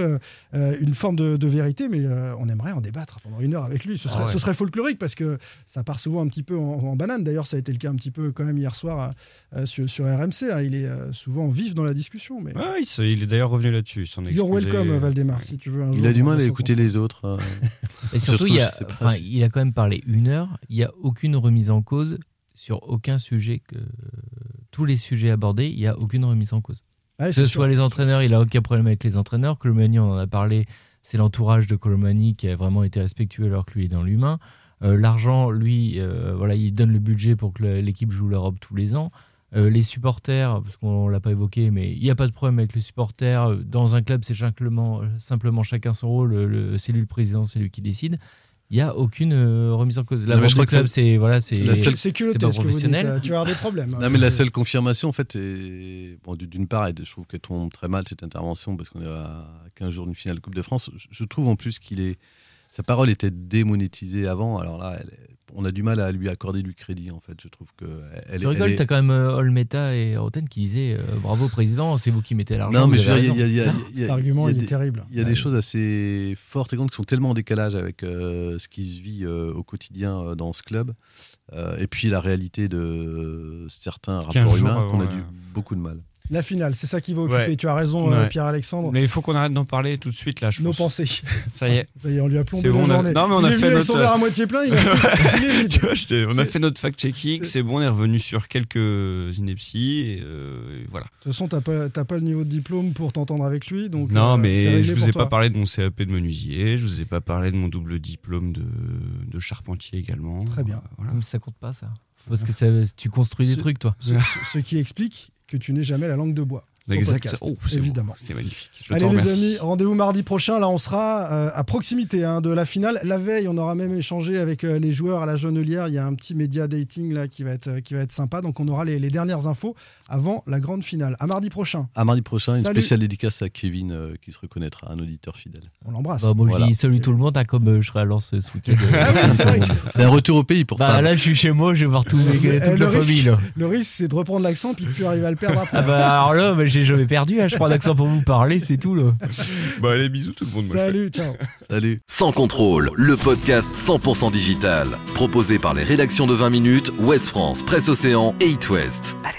D: une forme de, vérité. Mais on aimerait en débattre pendant une heure avec lui. Ce serait, ah ce serait folklorique parce que ça part souvent un petit peu en, banane. D'ailleurs, ça a été le cas un petit peu quand même hier soir sur, sur, RMC. Hein. Il est souvent vif dans la discussion. Mais...
E: il, est d'ailleurs revenu là-dessus.
D: You're welcome, Valdemar, si tu veux.
G: il a du mal à écouter les autres.
F: Et surtout, il, a, il a quand même parlé une heure. Il n'y a aucune remise en cause sur aucun sujet que tous les sujets abordés. Il n'y a aucune remise en cause. que ce soit les entraîneurs, il n'a aucun problème avec les entraîneurs. Colomani, on en a parlé. C'est l'entourage de Colomani qui a vraiment été respectueux alors que lui est dans l'humain. Euh, l'argent, lui, euh, voilà, il donne le budget pour que l'équipe joue l'Europe tous les ans. Euh, les supporters, parce qu'on ne l'a pas évoqué, mais il n'y a pas de problème avec les supporters. Dans un club, c'est simplement, simplement chacun son rôle. Le, c'est lui le président, c'est lui qui décide. il n'y a aucune euh, remise en cause. La
G: Non, je crois
F: club,
G: c'est-
F: c'est voilà, c'est
G: la seule-
D: C'est culotté
F: pas
D: ce que vous dites.
F: professionnel.
D: euh, Tu vas avoir des problèmes.
G: Non, mais la seule confirmation, en fait, c'est. Bon, d'une part, et je trouve qu'elle tombe très mal cette intervention parce qu'on est à 15 jours d'une finale de Coupe de France. Je- Je trouve en plus qu'il est. Sa parole était démonétisée avant. Alors là, elle on a du mal à lui accorder du crédit, en fait. Je trouve que. Elle,
F: Tu rigoles,
G: est-
F: t'as quand même euh, Olmeta et Roten qui disaient euh, bravo président, c'est vous qui mettez l'argent.
G: Non, mais je
D: Cet argument,
G: il
D: est terrible.
G: Il y a des choses assez fortes et grandes qui sont tellement en décalage avec euh, ce qui se vit euh, au quotidien dans ce club. Et puis la réalité de certains
E: 15
G: rapports humains qu'on a du beaucoup de mal.
D: La finale, c'est ça qui va occuper.
E: Ouais.
D: Tu as raison, euh,
E: Ouais.
D: Pierre-Alexandre.
E: Mais il faut qu'on arrête d'en parler tout de suite là. Je
D: Nos
E: pense.
D: pensées. [laughs]
E: Ça y est.
D: Ça y est, on lui a plombé
E: C'est bon,
D: la
E: a-. Non, mais on
D: il
E: a
D: est
E: fait
D: venu avec
E: notre-
D: son verre à moitié plein. Il, [laughs] a... il est vide.
E: Tu vois, j'étais- on a fait notre fact-checking, c'est bon, on est revenu sur quelques inepties, et, euh, et voilà.
D: De toute façon, t'as pas, t'as pas le niveau de diplôme pour t'entendre avec lui. Donc,
E: non,
D: euh,
E: mais je vous
D: pour
E: ai
D: toi.
E: pas parlé de mon CAP de menuisier, je vous ai pas parlé de mon double diplôme de, de charpentier également.
D: Très bien.
E: Voilà.
F: Mais ça compte pas ça. Parce que ça, tu construis des trucs toi.
D: Ce, ce qui explique que tu n'es jamais la langue de bois.
E: Exact. Oh, c'est
D: évidemment.
E: C'est magnifique. Je
D: Allez les amis, rendez-vous mardi prochain. Là, on sera euh, à proximité hein, de la finale. La veille, on aura même échangé avec euh, les joueurs à la Jonelière. Il y a un petit média dating là qui va être, euh, qui va être sympa. Donc, on aura les, les dernières infos avant la grande finale. À mardi prochain.
G: À mardi prochain, une
D: Salut.
G: spéciale dédicace à Kevin euh, qui se reconnaîtra, un auditeur fidèle.
D: On l'embrasse.
F: Bah, moi
G: Voilà.
F: je dis salut tout le monde, hein, comme euh, je serai à Lens ce week-end. [laughs]
D: Ah oui, [laughs] c'est
G: un retour au pays pour
F: Bah là je suis chez moi, je vais voir tous mes-
D: Eh,
F: toute
D: le
F: la
D: risque-
F: famille là.
D: Le risque, c'est de reprendre l'accent puis de plus arriver à le perdre après.
F: Ah bah alors là, bah, j'ai jamais perdu, hein, je prends l'accent pour vous parler, c'est tout là.
E: Bah, allez, bisous tout le monde. moi.
D: Salut, ciao.
G: Salut.
C: Sans contrôle, le podcast 100% digital. Proposé par les rédactions de 20 minutes, Ouest France, Presse Océan et It West.
N: Allez,